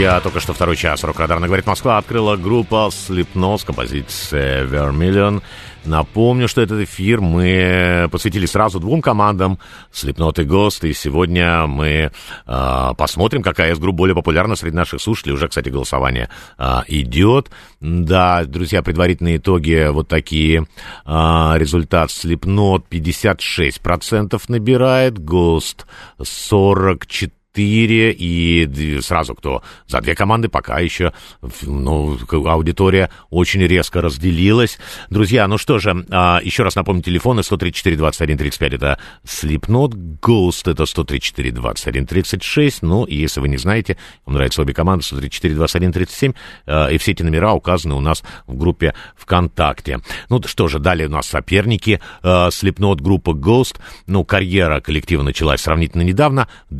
Друзья, только что второй час рок-радарно говорит Москва открыла группа Slipknot с композицией Vermilion. Напомню, что этот эфир мы посвятили сразу двум командам Slipknot и Ghost, и сегодня мы а, посмотрим, какая из групп более популярна среди наших слушателей. Уже, кстати, голосование а, идет. Да, друзья, предварительные итоги вот такие. А, результат Slipknot 56% набирает, Ghost 44 четыре, и сразу кто за две команды пока еще, ну, аудитория очень резко разделилась. Друзья, ну что же, а, еще раз напомню, телефоны 134 21 35 это Slipknot, Ghost это 134 21 36, ну, и если вы не знаете, вам нравятся обе команды, 134 21 37, э, и все эти номера указаны у нас в группе ВКонтакте. Ну что же, далее у нас соперники, э, Slipknot, группа Ghost, ну, карьера коллектива началась сравнительно недавно, в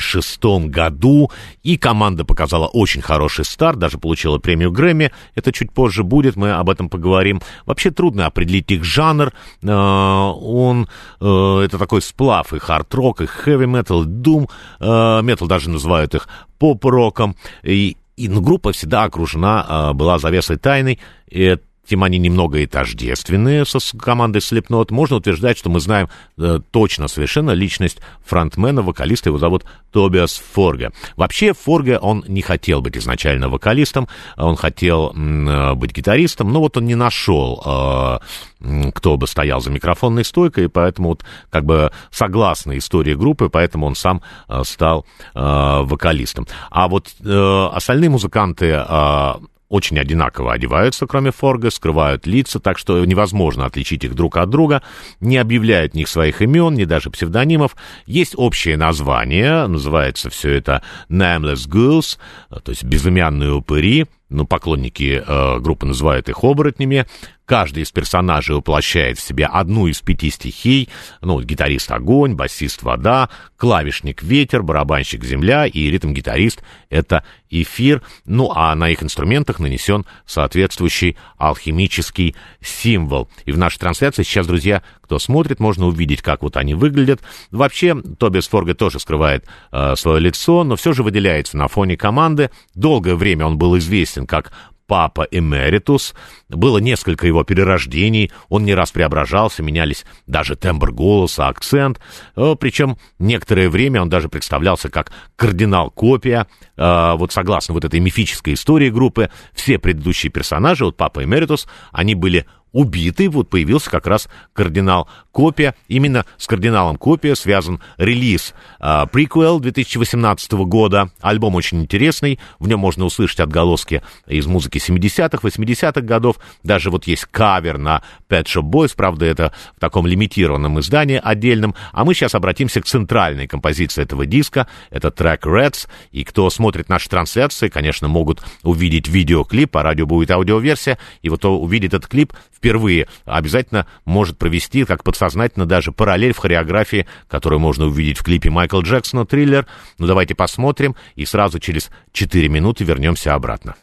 2006 году, и команда показала очень хороший старт, даже получила премию Грэмми, это чуть позже будет, мы об этом поговорим. Вообще трудно определить их жанр, э, он, э, это такой сплав и хард-рок, и хэви-метал, и дум, э, метал даже называют их поп-роком, и, и ну, группа всегда окружена э, была завесой тайной, и тем они немного и тождественные со командой Slipknot. Можно утверждать, что мы знаем э, точно совершенно личность фронтмена, вокалиста, его зовут Тобиас Форге. Вообще Форге, он не хотел быть изначально вокалистом, он хотел э, быть гитаристом, но вот он не нашел, э, кто бы стоял за микрофонной стойкой, и поэтому вот как бы согласно истории группы, поэтому он сам э, стал э, вокалистом. А вот э, остальные музыканты э, очень одинаково одеваются, кроме Форга, скрывают лица, так что невозможно отличить их друг от друга, не объявляют ни своих имен, ни даже псевдонимов. Есть общее название, называется все это Nameless Ghouls, то есть безымянные упыри, ну, поклонники э, группы называют их оборотнями. Каждый из персонажей воплощает в себе одну из пяти стихий. Ну, гитарист — огонь, басист — вода, клавишник — ветер, барабанщик — земля и ритм-гитарист — это эфир. Ну, а на их инструментах нанесен соответствующий алхимический символ. И в нашей трансляции сейчас, друзья, кто смотрит, можно увидеть, как вот они выглядят. Вообще, Тобиас Форге тоже скрывает э, свое лицо, но все же выделяется на фоне команды. Долгое время он был известен как Папа Эмеритус. Было несколько его перерождений, он не раз преображался, менялись даже тембр голоса, акцент. Э, Причем некоторое время он даже представлялся как кардинал-копия. Э, Вот согласно вот этой мифической истории группы, все предыдущие персонажи, вот Папа Эмеритус, они были убиты, вот появился как раз кардинал Копия. Именно с кардиналом Копия связан релиз э, приквел 2018 года. Альбом очень интересный, в нем можно услышать отголоски из музыки 70-х, 80-х годов. Даже вот есть кавер на Pet Shop Boys, правда, это в таком лимитированном издании отдельном. А мы сейчас обратимся к центральной композиции этого диска. Это трек Reds. И кто смотрит наши трансляции, конечно, могут увидеть видеоклип, по радио будет аудиоверсия. И вот увидит этот клип впервые, обязательно может провести, как подсознательно, даже параллель в хореографии, которую можно увидеть в клипе Майкла Джексона «Триллер». Ну, давайте посмотрим, и сразу через 4 минуты вернемся обратно.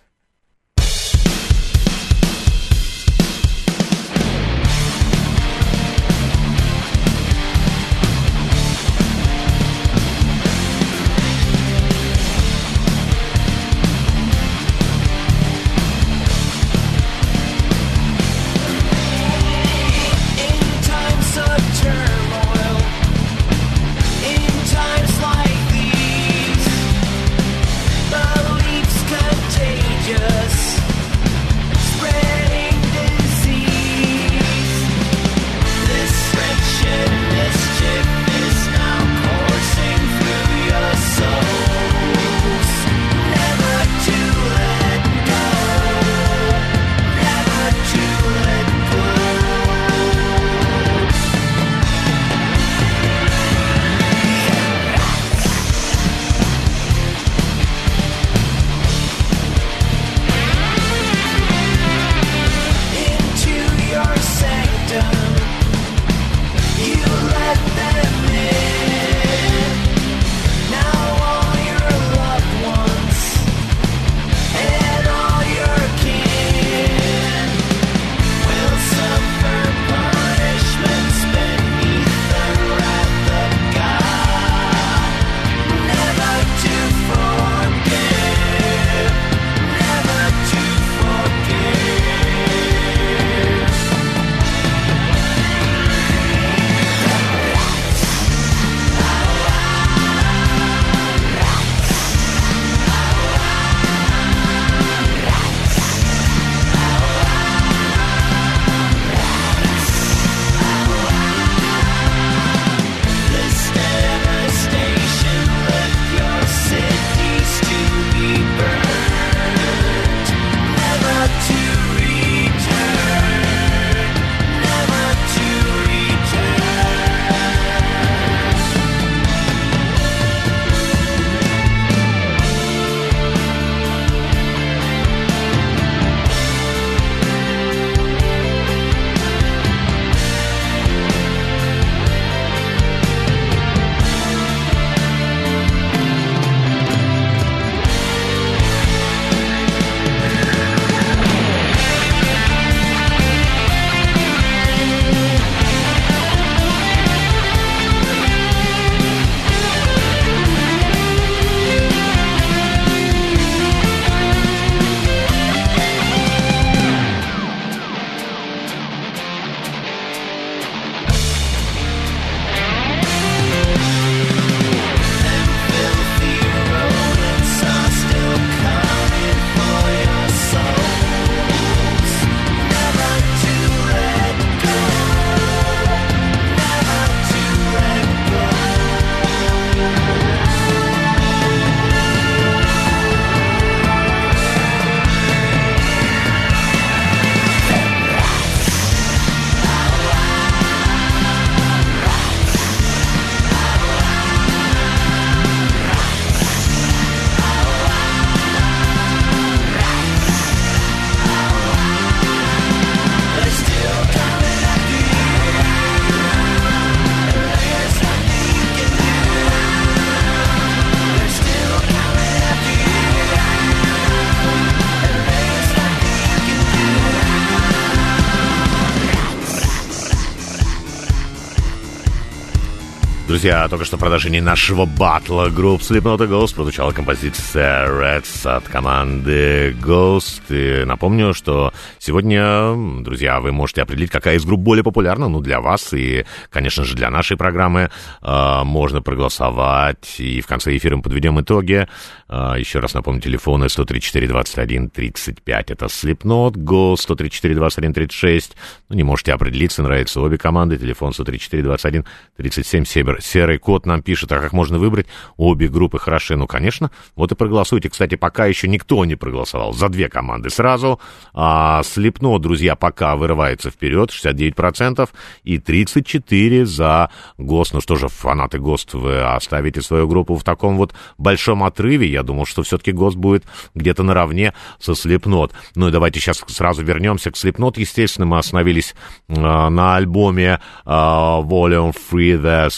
Друзья, только что в продолжении нашего батла групп Slipknot и Ghost прозвучала композиция Reds от команды Ghost. И напомню, что сегодня, друзья, вы можете определить, какая из групп более популярна, ну, для вас и, конечно же, для нашей программы. Э, можно проголосовать, и в конце эфира мы подведем итоги. Э, еще раз напомню, телефоны 134-21-35, это Slipknot, Ghost 134-21-36. Ну, не можете определиться, нравятся обе команды, телефон 134-21-37, Север серый кот нам пишет, а как можно выбрать? Обе группы хороши. Ну, конечно. Вот и проголосуйте. Кстати, пока еще никто не проголосовал за две команды сразу. А Слепно, друзья, пока вырывается вперед, 69%, и 34% за ГОСТ. Ну что же, фанаты ГОСТ, вы оставите свою группу в таком вот большом отрыве. Я думал, что все-таки ГОСТ будет где-то наравне со Слепнот. Ну и давайте сейчас сразу вернемся к Слепнот. Естественно, мы остановились э, на альбоме э, Volume 3 The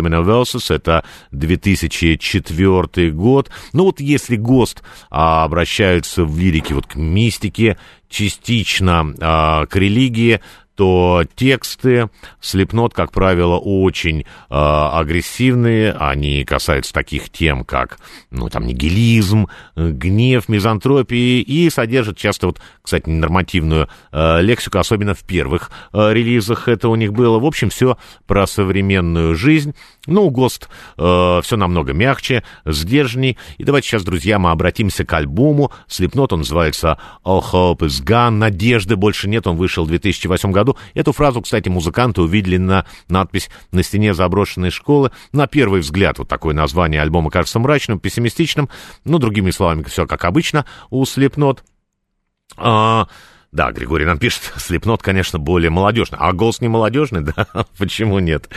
Subliminal Verses, это 2004 год. Ну вот если ГОСТ а, обращаются в лирике вот к мистике, частично а, к религии, то тексты Слепнот, как правило, очень э, агрессивные. Они касаются таких тем, как, ну, там, нигилизм, гнев, мизантропии, и содержат часто, вот, кстати, нормативную э, лексику, особенно в первых э, релизах это у них было. В общем, все про современную жизнь. Ну, ГОСТ э, все намного мягче, сдержанней. И давайте сейчас, друзья, мы обратимся к альбому. Слепнот, он называется All Hope is Gone. Надежды больше нет, он вышел в 2008 году. Эту фразу, кстати, музыканты увидели на надпись на стене заброшенной школы. На первый взгляд вот такое название альбома кажется мрачным, пессимистичным. Ну, другими словами, все как обычно у Слепнот. А, да, Григорий нам пишет, Слепнот, конечно, более молодежный. А голос не молодежный, да? Почему нет?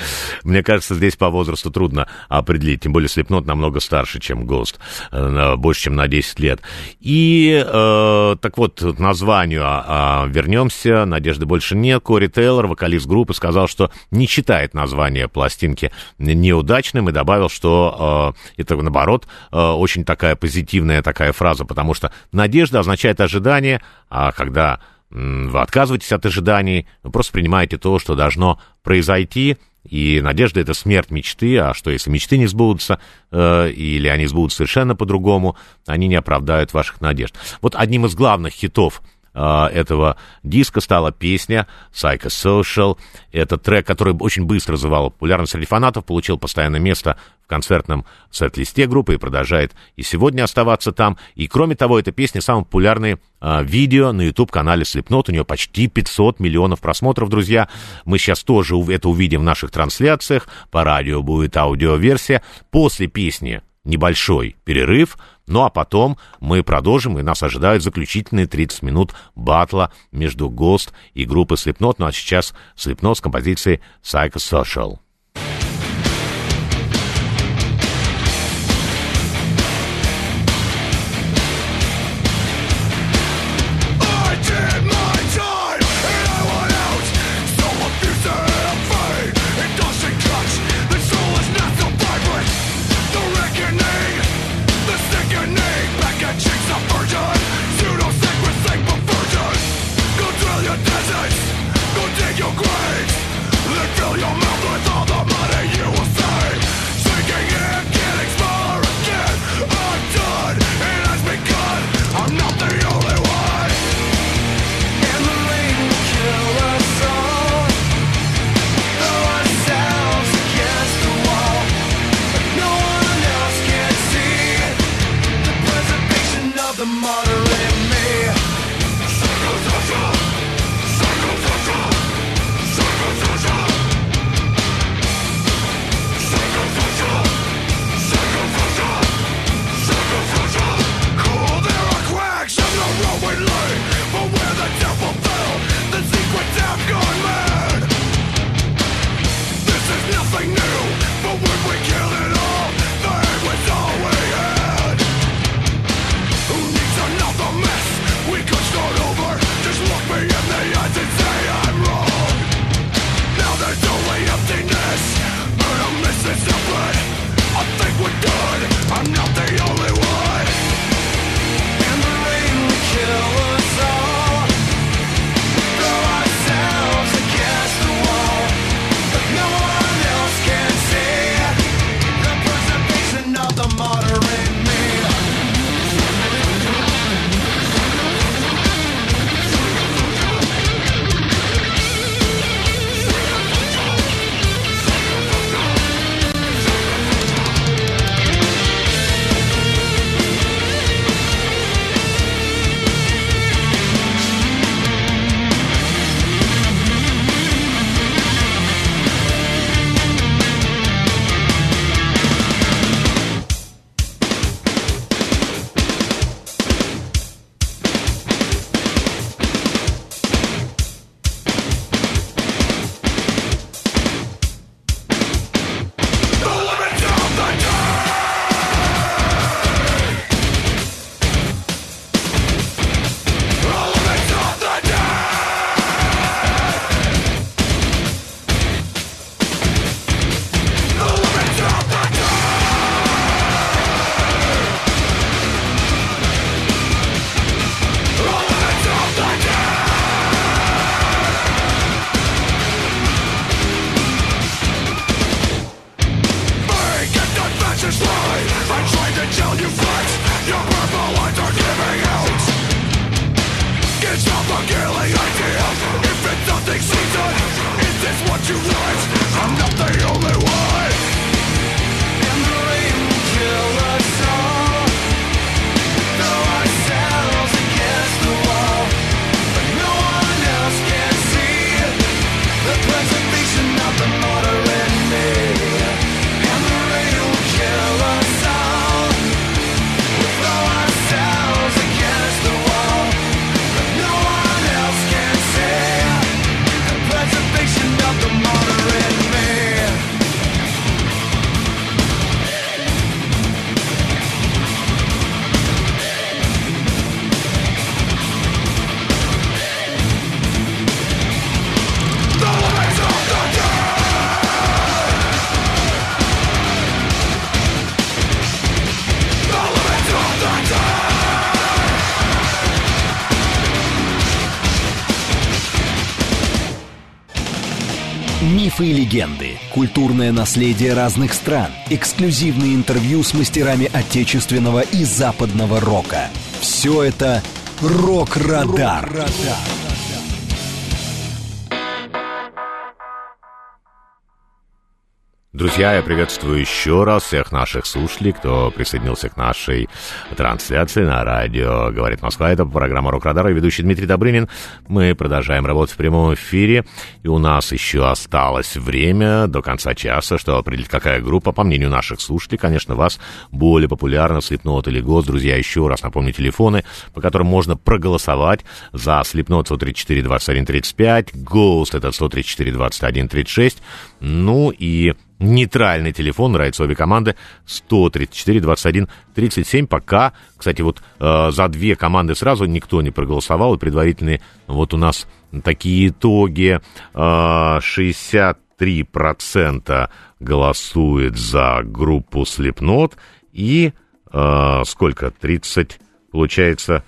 Мне кажется, здесь по возрасту трудно определить. Тем более Слепнот намного старше, чем Гост. Больше, чем на 10 лет. И, э, так вот, к названию э, вернемся. Надежды больше нет. Кори Тейлор, вокалист группы, сказал, что не читает название пластинки неудачным и добавил, что э, это, наоборот, э, очень такая позитивная такая фраза, потому что надежда означает ожидание, а когда вы отказываетесь от ожиданий, вы просто принимаете то, что должно произойти, и надежда — это смерть мечты, а что если мечты не сбудутся, э, или они сбудутся совершенно по-другому, они не оправдают ваших надежд. Вот одним из главных хитов э, этого диска стала песня Psychosocial. Это трек, который очень быстро завал популярность среди фанатов, получил постоянное место в концертном сет-листе группы и продолжает и сегодня оставаться там. И кроме того, эта песня самая популярная э, видео на YouTube-канале Slipknot. У нее почти 500 миллионов просмотров, друзья. Мы сейчас тоже это увидим в наших трансляциях. По радио будет аудиоверсия. После песни небольшой перерыв, ну а потом мы продолжим, и нас ожидают заключительные 30 минут батла между Ghost и группой Slipknot. Ну а сейчас Slipknot с композицией Psychosocial. Легенды, культурное наследие разных стран, эксклюзивные интервью с мастерами отечественного и западного рока. Все это «Рок-Радар». Друзья, я приветствую еще раз всех наших слушателей, кто присоединился к нашей трансляции на радио «Говорит Москва». Это программа «Рок-Радар» и ведущий Дмитрий Добрынин. Мы продолжаем работать в прямом эфире, и у нас еще осталось время до конца часа, чтобы определить, какая группа, по мнению наших слушателей, конечно, вас более популярна, Слепнот или ГОСТ. Друзья, еще раз напомню телефоны, по которым можно проголосовать за Слепнот 134 21 35, ГОСТ это 134 21 36, ну и нейтральный телефон, обе команды, 134, 21, 37. Пока, кстати, вот э, за две команды сразу никто не проголосовал, и предварительные вот у нас такие итоги. Э, 63% голосует за группу Slipknot, и э, сколько? 30, получается...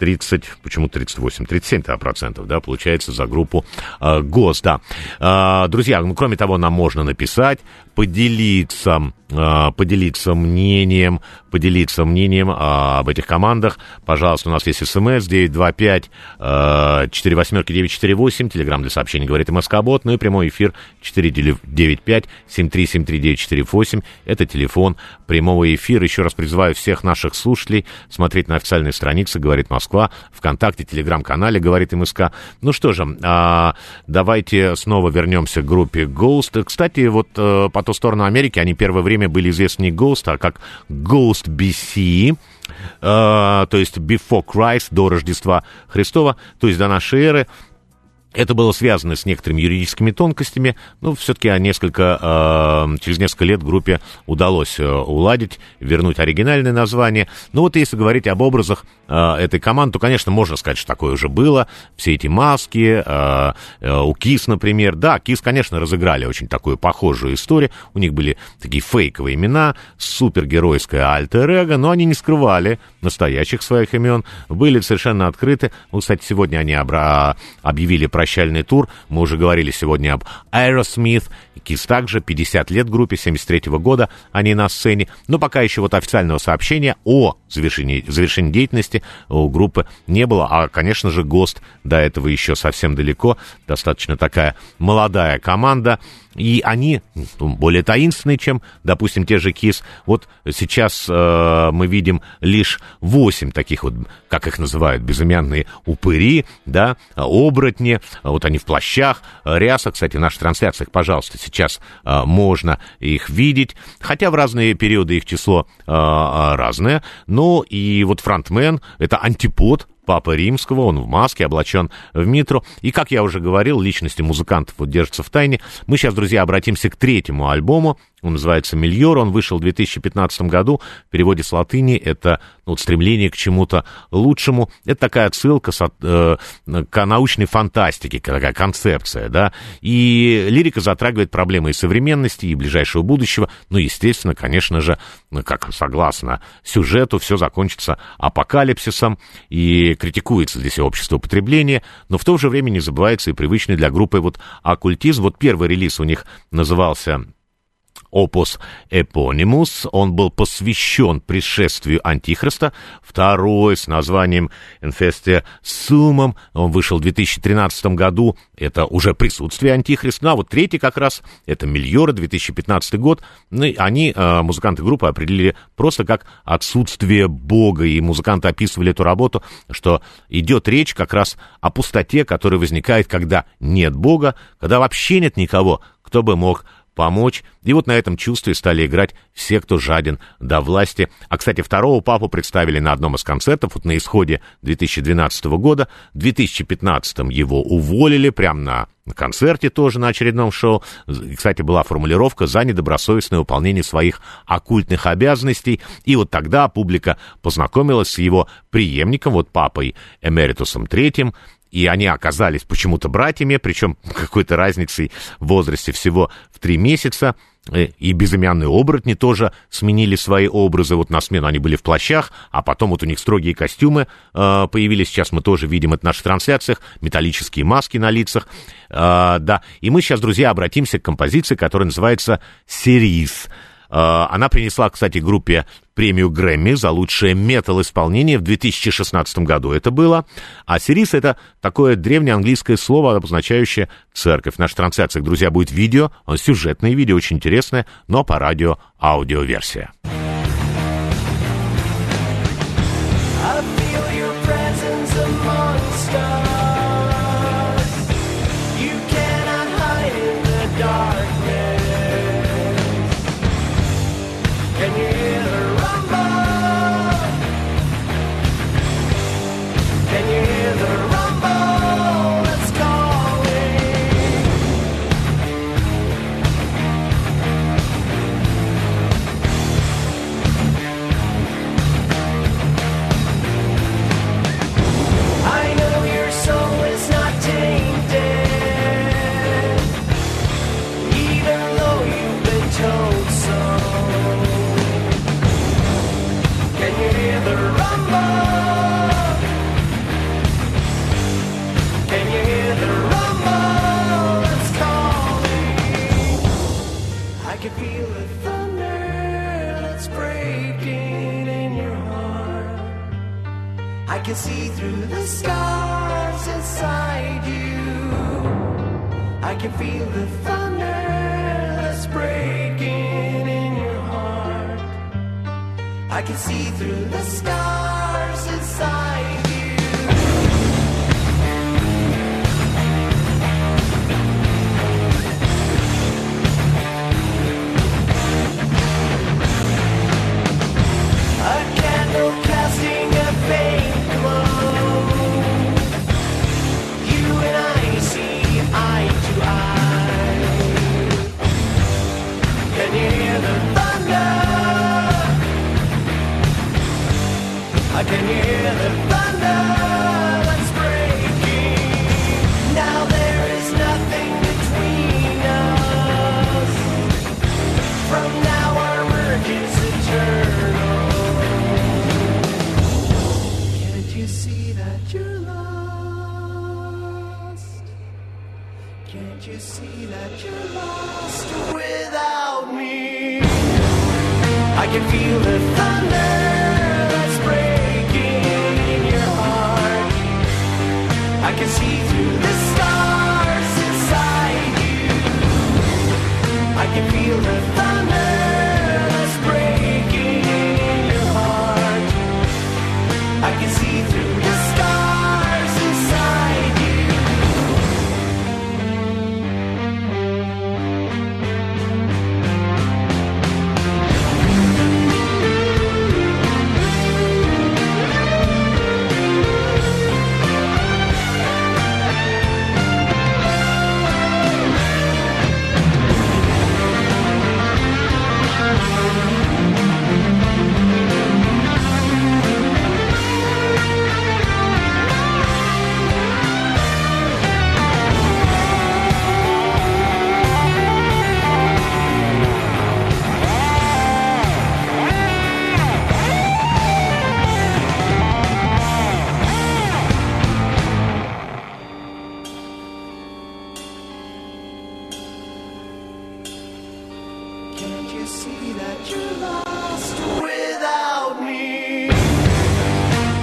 30, почему 38, 37 процентов, да, получается за группу э, ГОС, да. Э, друзья, ну, кроме того, нам можно написать, поделиться, поделиться мнением, поделиться мнением э, об этих командах. Пожалуйста, у нас есть смс 925 э, 4 восьмерки 948, телеграмм для сообщений говорит МСК-бот, ну и прямой эфир 495 7373 948, это телефон прямого эфира. Еще раз призываю всех наших слушателей смотреть на официальной странице «Говорит Москва», ВКонтакте, Телеграм-канале «Говорит МСК». Ну что же, а, давайте снова вернемся к группе Ghost. Кстати, вот а, по ту сторону Америки они первое время были известны не Ghost, а как Ghost BC. Uh, то есть Before Christ, до Рождества Христова, то есть до нашей эры. Это было связано с некоторыми юридическими тонкостями, но все-таки несколько, э, через несколько лет группе удалось э, уладить, вернуть оригинальное название. Ну вот если говорить об образах э, этой команды, то, конечно, можно сказать, что такое уже было. Все эти маски, э, у Кис, например. Да, Кис, конечно, разыграли очень такую похожую историю. У них были такие фейковые имена, супергеройское альтер-эго, но они не скрывали настоящих своих имен, были совершенно открыты. Ну, кстати, сегодня они объявили прощальный тур. Мы уже говорили сегодня об Aerosmith. Кис также, 50 лет группе, 73 года они на сцене. Но пока еще вот официального сообщения о завершении, завершении деятельности у группы не было. А, конечно же, ГОСТ до этого еще совсем далеко. Достаточно такая молодая команда. И они ну, более таинственные, чем, допустим, те же КИС. Вот сейчас э, мы видим лишь 8 таких вот, как их называют, безымянные упыри, да, оборотни. Вот они в плащах, ряса. Кстати, в наших трансляциях, пожалуйста, э, можно их видеть. Хотя в разные периоды их число э, разное. Ну и вот фронтмен, это антипод Папы Римского, он в маске, облачен в митру. И, как я уже говорил, личности музыкантов вот держатся в тайне. Мы сейчас, друзья, обратимся к третьему альбому. Он называется «Мильор», он вышел в 2015 году. В переводе с латыни это ну, стремление к чему-то лучшему. Это такая отсылка со, э, к научной фантастике, такая концепция, да. И лирика затрагивает проблемы и современности, и ближайшего будущего. Ну, естественно, конечно же, как согласно сюжету, все закончится апокалипсисом, и критикуется здесь общество потребления, но в то же время не забывается и привычный для группы вот оккультизм. Вот первый релиз у них назывался Опус Эпонимус, он был посвящен пришествию Антихриста. Второй с названием Инфесте Сумом, он вышел в 2013 году, это уже присутствие Антихриста. Ну, а вот третий как раз, это Мильора, 2015 год. Ну, они, э, музыканты группы, определили просто как отсутствие Бога, и музыканты описывали эту работу, что идет речь как раз о пустоте, которая возникает, когда нет Бога, когда вообще нет никого, кто бы мог помочь. И вот на этом чувстве стали играть все, кто жаден до власти. А, кстати, второго папу представили на одном из концертов, вот на исходе 2012 года. В 2015 его уволили прямо на концерте тоже на очередном шоу. Кстати, была формулировка за недобросовестное выполнение своих оккультных обязанностей. И вот тогда публика познакомилась с его преемником, вот папой Эмеритусом Третьим, и они оказались почему-то братьями, причем какой-то разницей в возрасте всего в три месяца. Э, и безымянные оборотни тоже сменили свои образы. Вот на смену они были в плащах, а потом вот у них строгие костюмы э, появились. Сейчас мы тоже видим это в наших трансляциях. Металлические маски на лицах. Э, да. И мы сейчас, друзья, обратимся к композиции, которая называется «Сериз». Э, она принесла, кстати, группе премию Грэмми за лучшее метал-исполнение в 2016 году это было. А Сирис — это такое древнее английское слово, обозначающее «церковь». В наших трансляциях, друзья, будет видео, сюжетное видео, очень интересное, но по радио аудиоверсия. версия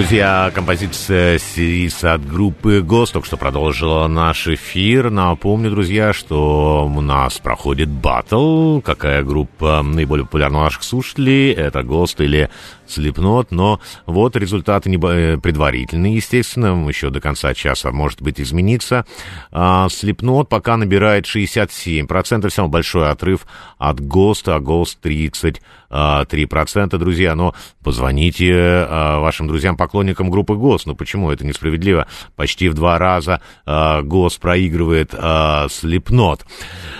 Друзья, композиция «Сирис» от группы «Гост» только что продолжила наш эфир. Напомню, друзья, что у нас проходит батл. Какая группа наиболее популярна у наших слушателей? Это «Гост» или Слепнот, но вот результаты э, предварительные, естественно, еще до конца часа может быть измениться. Слепнот пока набирает 67%, самый большой отрыв от ГОСТа, а ГОСТ 33%, друзья, но позвоните а, вашим друзьям-поклонникам группы ГОСТ, ну почему это несправедливо? Почти в два раза а, ГОСТ проигрывает а, Слепнот.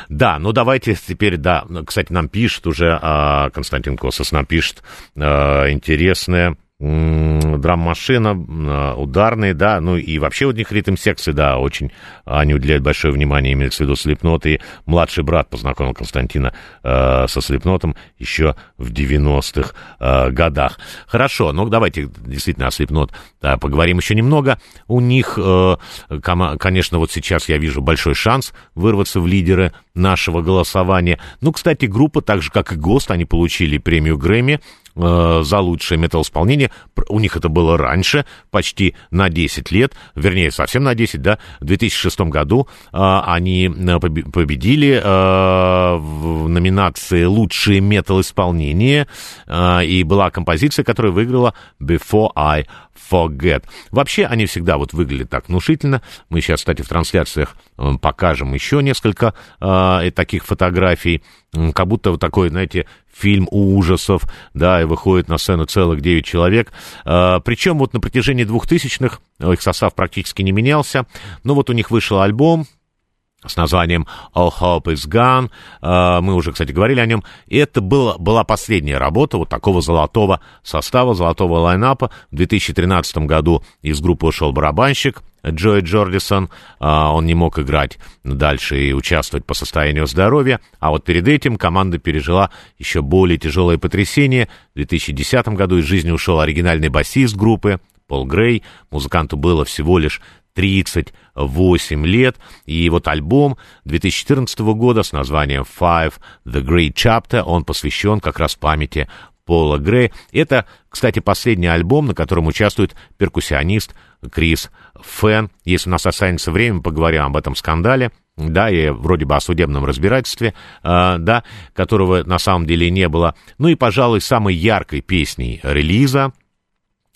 Да, ну давайте теперь, да, кстати, нам пишет уже а, Константин Косос, нам пишет а, интересное драм-машина, м, ударные, да, ну и вообще у них ритм-секции, да, очень они уделяют большое внимание, имеется в виду Слепнот, и младший брат познакомил Константина э, со Слепнотом еще в 90-х э, годах. Хорошо, ну давайте действительно о Слепнот э, поговорим еще немного. У них, э, кома- конечно, вот сейчас я вижу большой шанс вырваться в лидеры нашего голосования. Ну, кстати, группа, так же, как и ГОСТ, они получили премию Грэмми э, за лучшее метал-исполнение. Пр- У них это было раньше, почти на 10 лет, вернее, совсем на 10, да, в 2006 году э, они э, побе- победили э, в номинации «Лучшее метал-исполнение», э, и была композиция, которая выиграла «Before I Forget». Вообще, они всегда вот выглядят так внушительно. Мы сейчас, кстати, в трансляциях покажем еще несколько э, таких фотографий, как будто вот такой, знаете, фильм ужасов, да, и выходит на сцену целых 9 человек. Э, причем вот на протяжении двухтысячных их состав практически не менялся. Ну вот у них вышел альбом, с названием All Hope is Gone. Э, Мы уже, кстати, говорили о нем. И это была, была последняя работа вот такого золотого состава, золотого лайнапа. В 2013 году из группы ушел барабанщик Джой Джордисон. А, Он не мог играть дальше и участвовать по состоянию здоровья. А вот перед этим команда пережила еще более тяжелое потрясение. В 2010 году из жизни ушел оригинальный басист группы Пол Грей. Музыканту было всего лишь 38 лет. И вот альбом 2014 года с названием Five The Great Chapter, он посвящен как раз памяти Пола Грея. Это, кстати, последний альбом, на котором участвует перкуссионист Крис Фэн. Если у нас останется время, поговорим об этом скандале. Да, и вроде бы о судебном разбирательстве, э, да, которого на самом деле не было. Ну и, пожалуй, самой яркой песней релиза,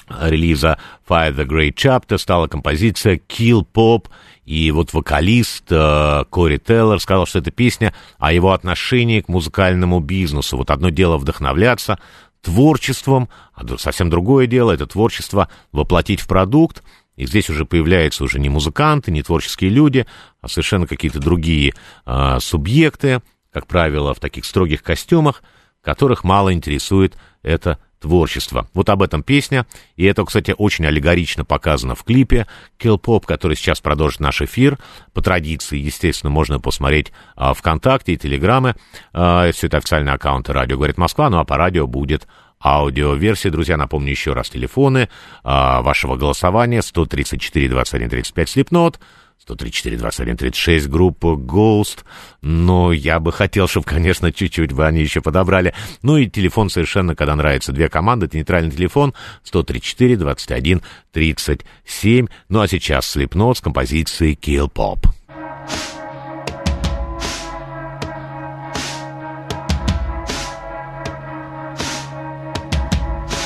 релиза Fire the Great Chapter стала композиция Kill Pop, и вот вокалист э, Кори Теллер сказал, что это песня о его отношении к музыкальному бизнесу. Вот одно дело вдохновляться творчеством, а совсем другое дело это творчество воплотить в продукт, и здесь уже появляются уже не музыканты, не творческие люди, а совершенно какие-то другие э, субъекты, как правило, в таких строгих костюмах, которых мало интересует это творчество. Вот об этом песня, и это, кстати, очень аллегорично показано в клипе Kill Pop, который сейчас продолжит наш эфир. По традиции, естественно, можно посмотреть а, ВКонтакте и Телеграмы. А, все это официальные аккаунты «Радио говорит Москва», ну а по радио будет аудиоверсии. Друзья, напомню еще раз телефоны а, вашего голосования 134 21 35 Слепнот, 134 21 36 группа Ghost. Но я бы хотел, чтобы, конечно, чуть-чуть бы они еще подобрали. Ну и телефон совершенно, когда нравится две команды, это нейтральный телефон 134 21 37. Ну а сейчас Слепнот с композицией Kill Pop.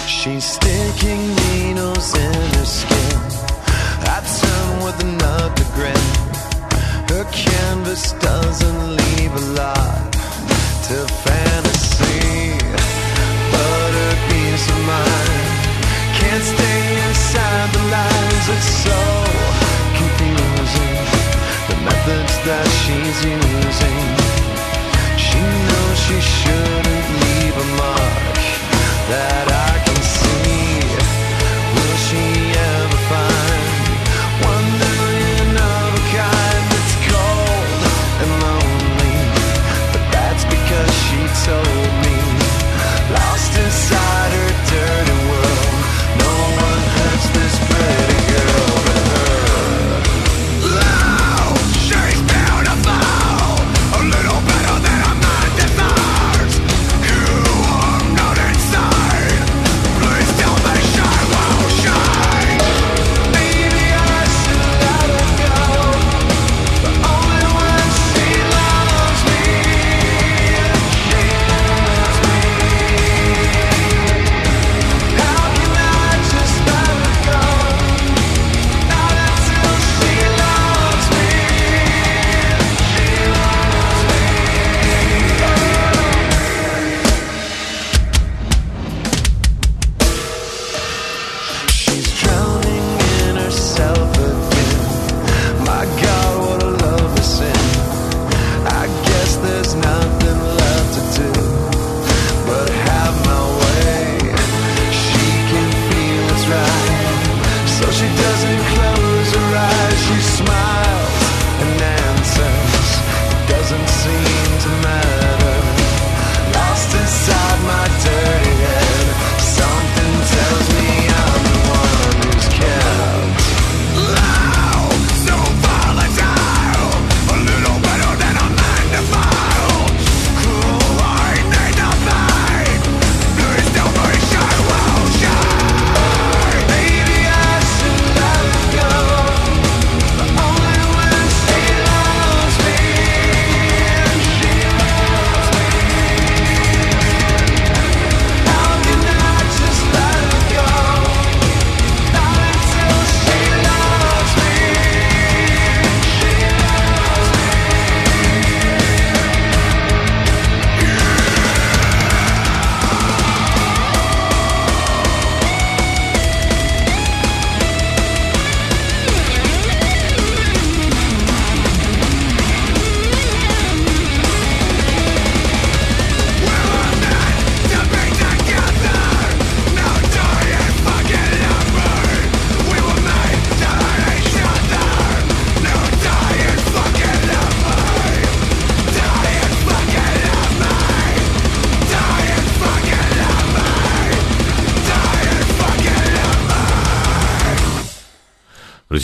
She's sticking needles in her skin. Grin. Her canvas doesn't leave a lot to fantasy. But her of mind can't stay inside the lines. It's so confusing. The methods that she's using. She knows she shouldn't leave a mark that I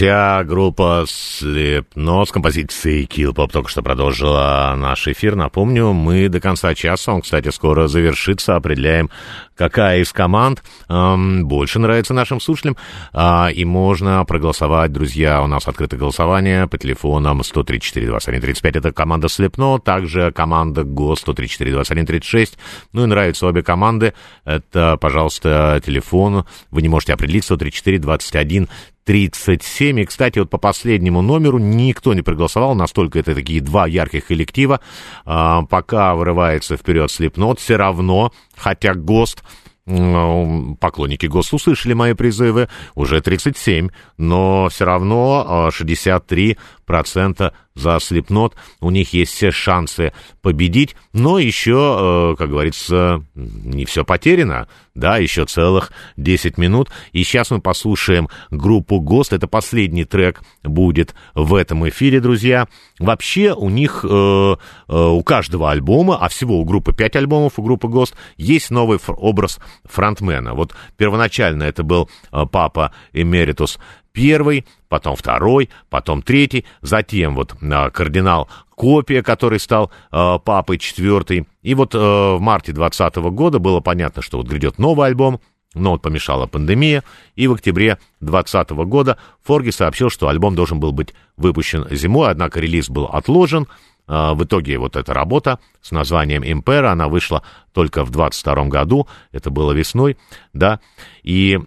Друзья, группа Slipknot с композицией Kill Pop только что продолжила наш эфир. Напомню, мы до конца часа, он, кстати, скоро завершится, определяем, какая из команд эм, больше нравится нашим слушателям. А, и можно проголосовать, друзья, у нас открыто голосование по телефонам 134-21-35, это команда Slipknot, также команда ГОС 134-21-36. Ну и нравятся обе команды, это, пожалуйста, телефон, вы не можете определить 134-21 37. И, кстати, вот по последнему номеру никто не проголосовал, настолько это такие два ярких коллектива. А, пока вырывается вперед Слепнот, все равно, хотя ГОСТ поклонники ГОСТ услышали мои призывы, уже 37, но все равно а, 63% за Слепнот. У них есть все шансы победить, но еще, э, как говорится, не все потеряно. Да, еще целых 10 минут. И сейчас мы послушаем группу ГОСТ. Это последний трек будет в этом эфире, друзья. Вообще у них, э, э, у каждого альбома, а всего у группы 5 альбомов, у группы ГОСТ, есть новый образ фронтмена. Вот первоначально это был папа Эмеритус первый, потом второй, потом третий, затем вот а, кардинал Копия, который стал а, папой четвертый. И вот а, в марте 2020 года было понятно, что вот грядет новый альбом, но вот помешала пандемия, и в октябре 2020 года Форги сообщил, что альбом должен был быть выпущен зимой, однако релиз был отложен. А, В итоге вот эта работа с названием «Импера», она вышла только в 22 году, это было весной, да, и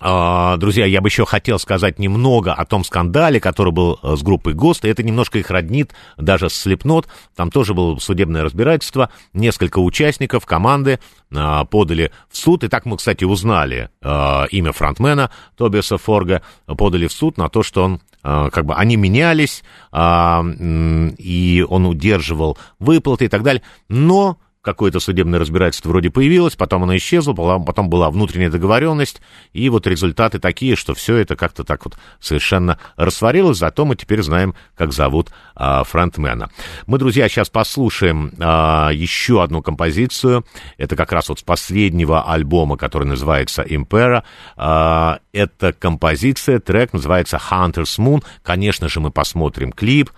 Друзья, я бы еще хотел сказать немного о том скандале, который был э, с группой ГОСТ. Это немножко их роднит даже с Слепнот. Там тоже было судебное разбирательство. Несколько участников команды а, подали в суд. И так мы, кстати, узнали а, имя фронтмена Тобиаса Форга. Подали в суд на то, что он а, как бы они менялись, а, и он удерживал выплаты и так далее. Но какое-то судебное разбирательство вроде появилось, потом оно исчезло, была- потом была внутренняя договоренность, и вот результаты такие, что все это как-то так вот совершенно растворилось, зато мы теперь знаем, как зовут а, фронтмена. Мы, друзья, сейчас послушаем а, еще одну композицию, это как раз вот с последнего альбома, который называется «Impera», А, это композиция, трек называется «Hunter's Moon», конечно же, мы посмотрим клип,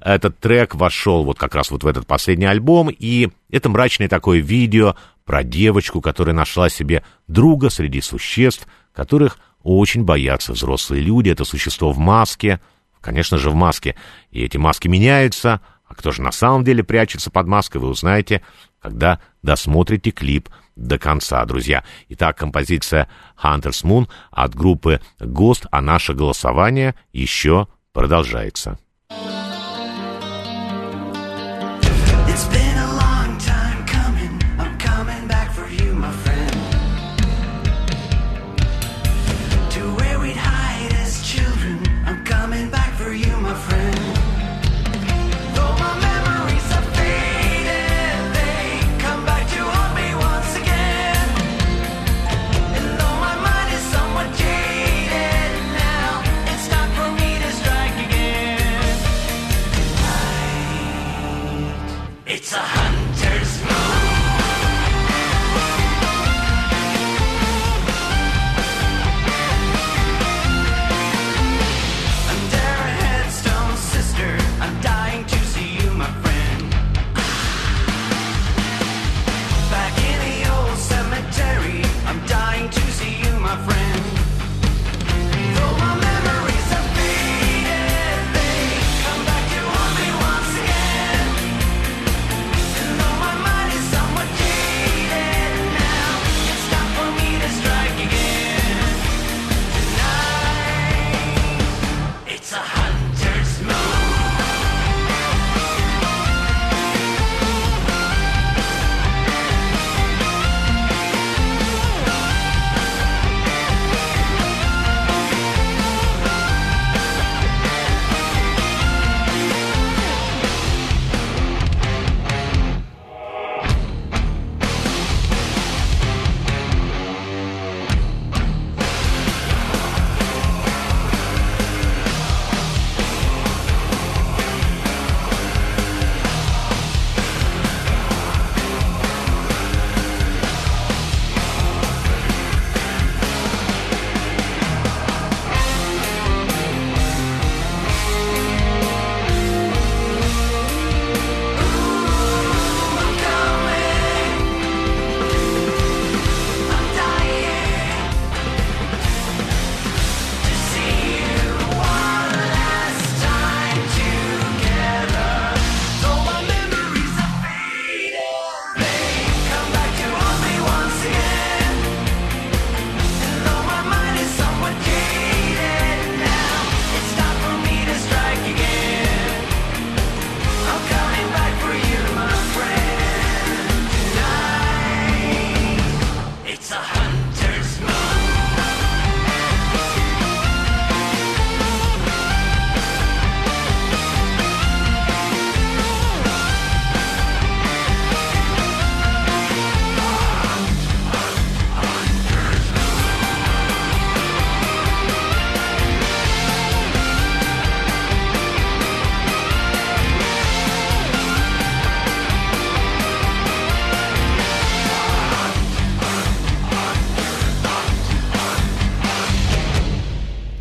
этот трек вошел вот как раз вот в этот последний альбом, и это мрачное такое видео про девочку, которая нашла себе друга среди существ, которых очень боятся взрослые люди. Это существо в маске, конечно же, в маске. И эти маски меняются, а кто же на самом деле прячется под маской, вы узнаете, когда досмотрите клип до конца, друзья. Итак, композиция Hunter's Moon от группы Ghost, а наше голосование еще продолжается.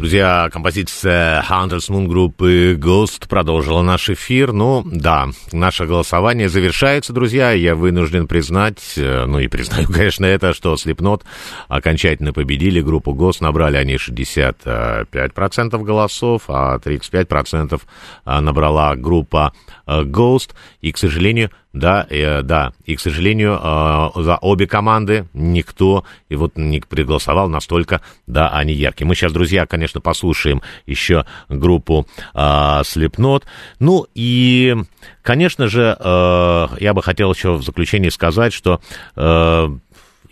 Друзья, композиция Hunters Moon группы Ghost продолжила наш эфир. Ну, да, наше голосование завершается, друзья. Я вынужден признать, э, ну и признаю, конечно, это, что Slipknot окончательно победили группу Ghost. Набрали они 65% голосов, а 35% набрала группа э, Ghost. И, к сожалению, да, э, да, и, к сожалению, э, за обе команды никто и вот не приголосовал настолько, да, они яркие. Мы сейчас, друзья, конечно, послушаем еще группу э, Slipknot. Ну и, конечно же, э, я бы хотел еще в заключении сказать, что э,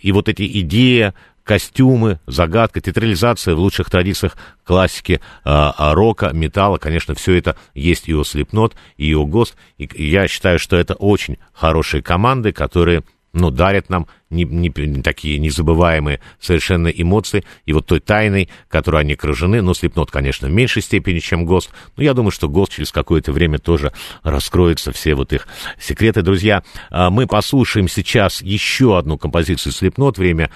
и вот эти идеи костюмы, загадка, театрализация в лучших традициях классики э, рока, металла. Конечно, все это есть и у Slipknot, и у Ghost. И я считаю, что это очень хорошие команды, которые ну, дарят нам не, не, не такие незабываемые совершенно эмоции. И вот той тайной, которой они окружены, ну, Слепнот, конечно, в меньшей степени, чем ГОСТ, но я думаю, что ГОСТ через какое-то время тоже раскроется все вот их секреты. Друзья, мы послушаем сейчас еще одну композицию Слепнот. Время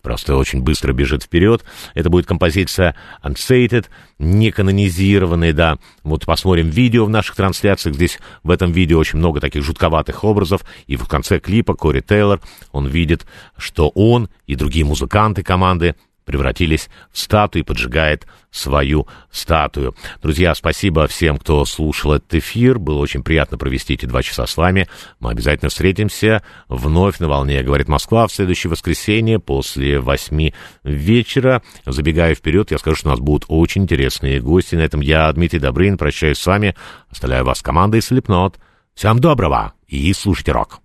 просто очень быстро бежит вперед. Это будет композиция Unsated, не канонизированная, да. Вот посмотрим видео в наших трансляциях. Здесь в этом видео очень много таких жутковатых образов. И в конце клипа Кори Тейлор, он видит, что он и другие музыканты команды превратились в статуи, поджигает свою статую. Друзья, спасибо всем, кто слушал этот эфир. Было очень приятно провести эти два часа с вами. Мы обязательно встретимся вновь на волне, говорит Москва, в следующее воскресенье после восьми вечера. Забегая вперед, я скажу, что у нас будут очень интересные гости. На этом я, Дмитрий Добрын, прощаюсь с вами. Оставляю вас с командой Слепнот. Всем доброго и слушайте рок.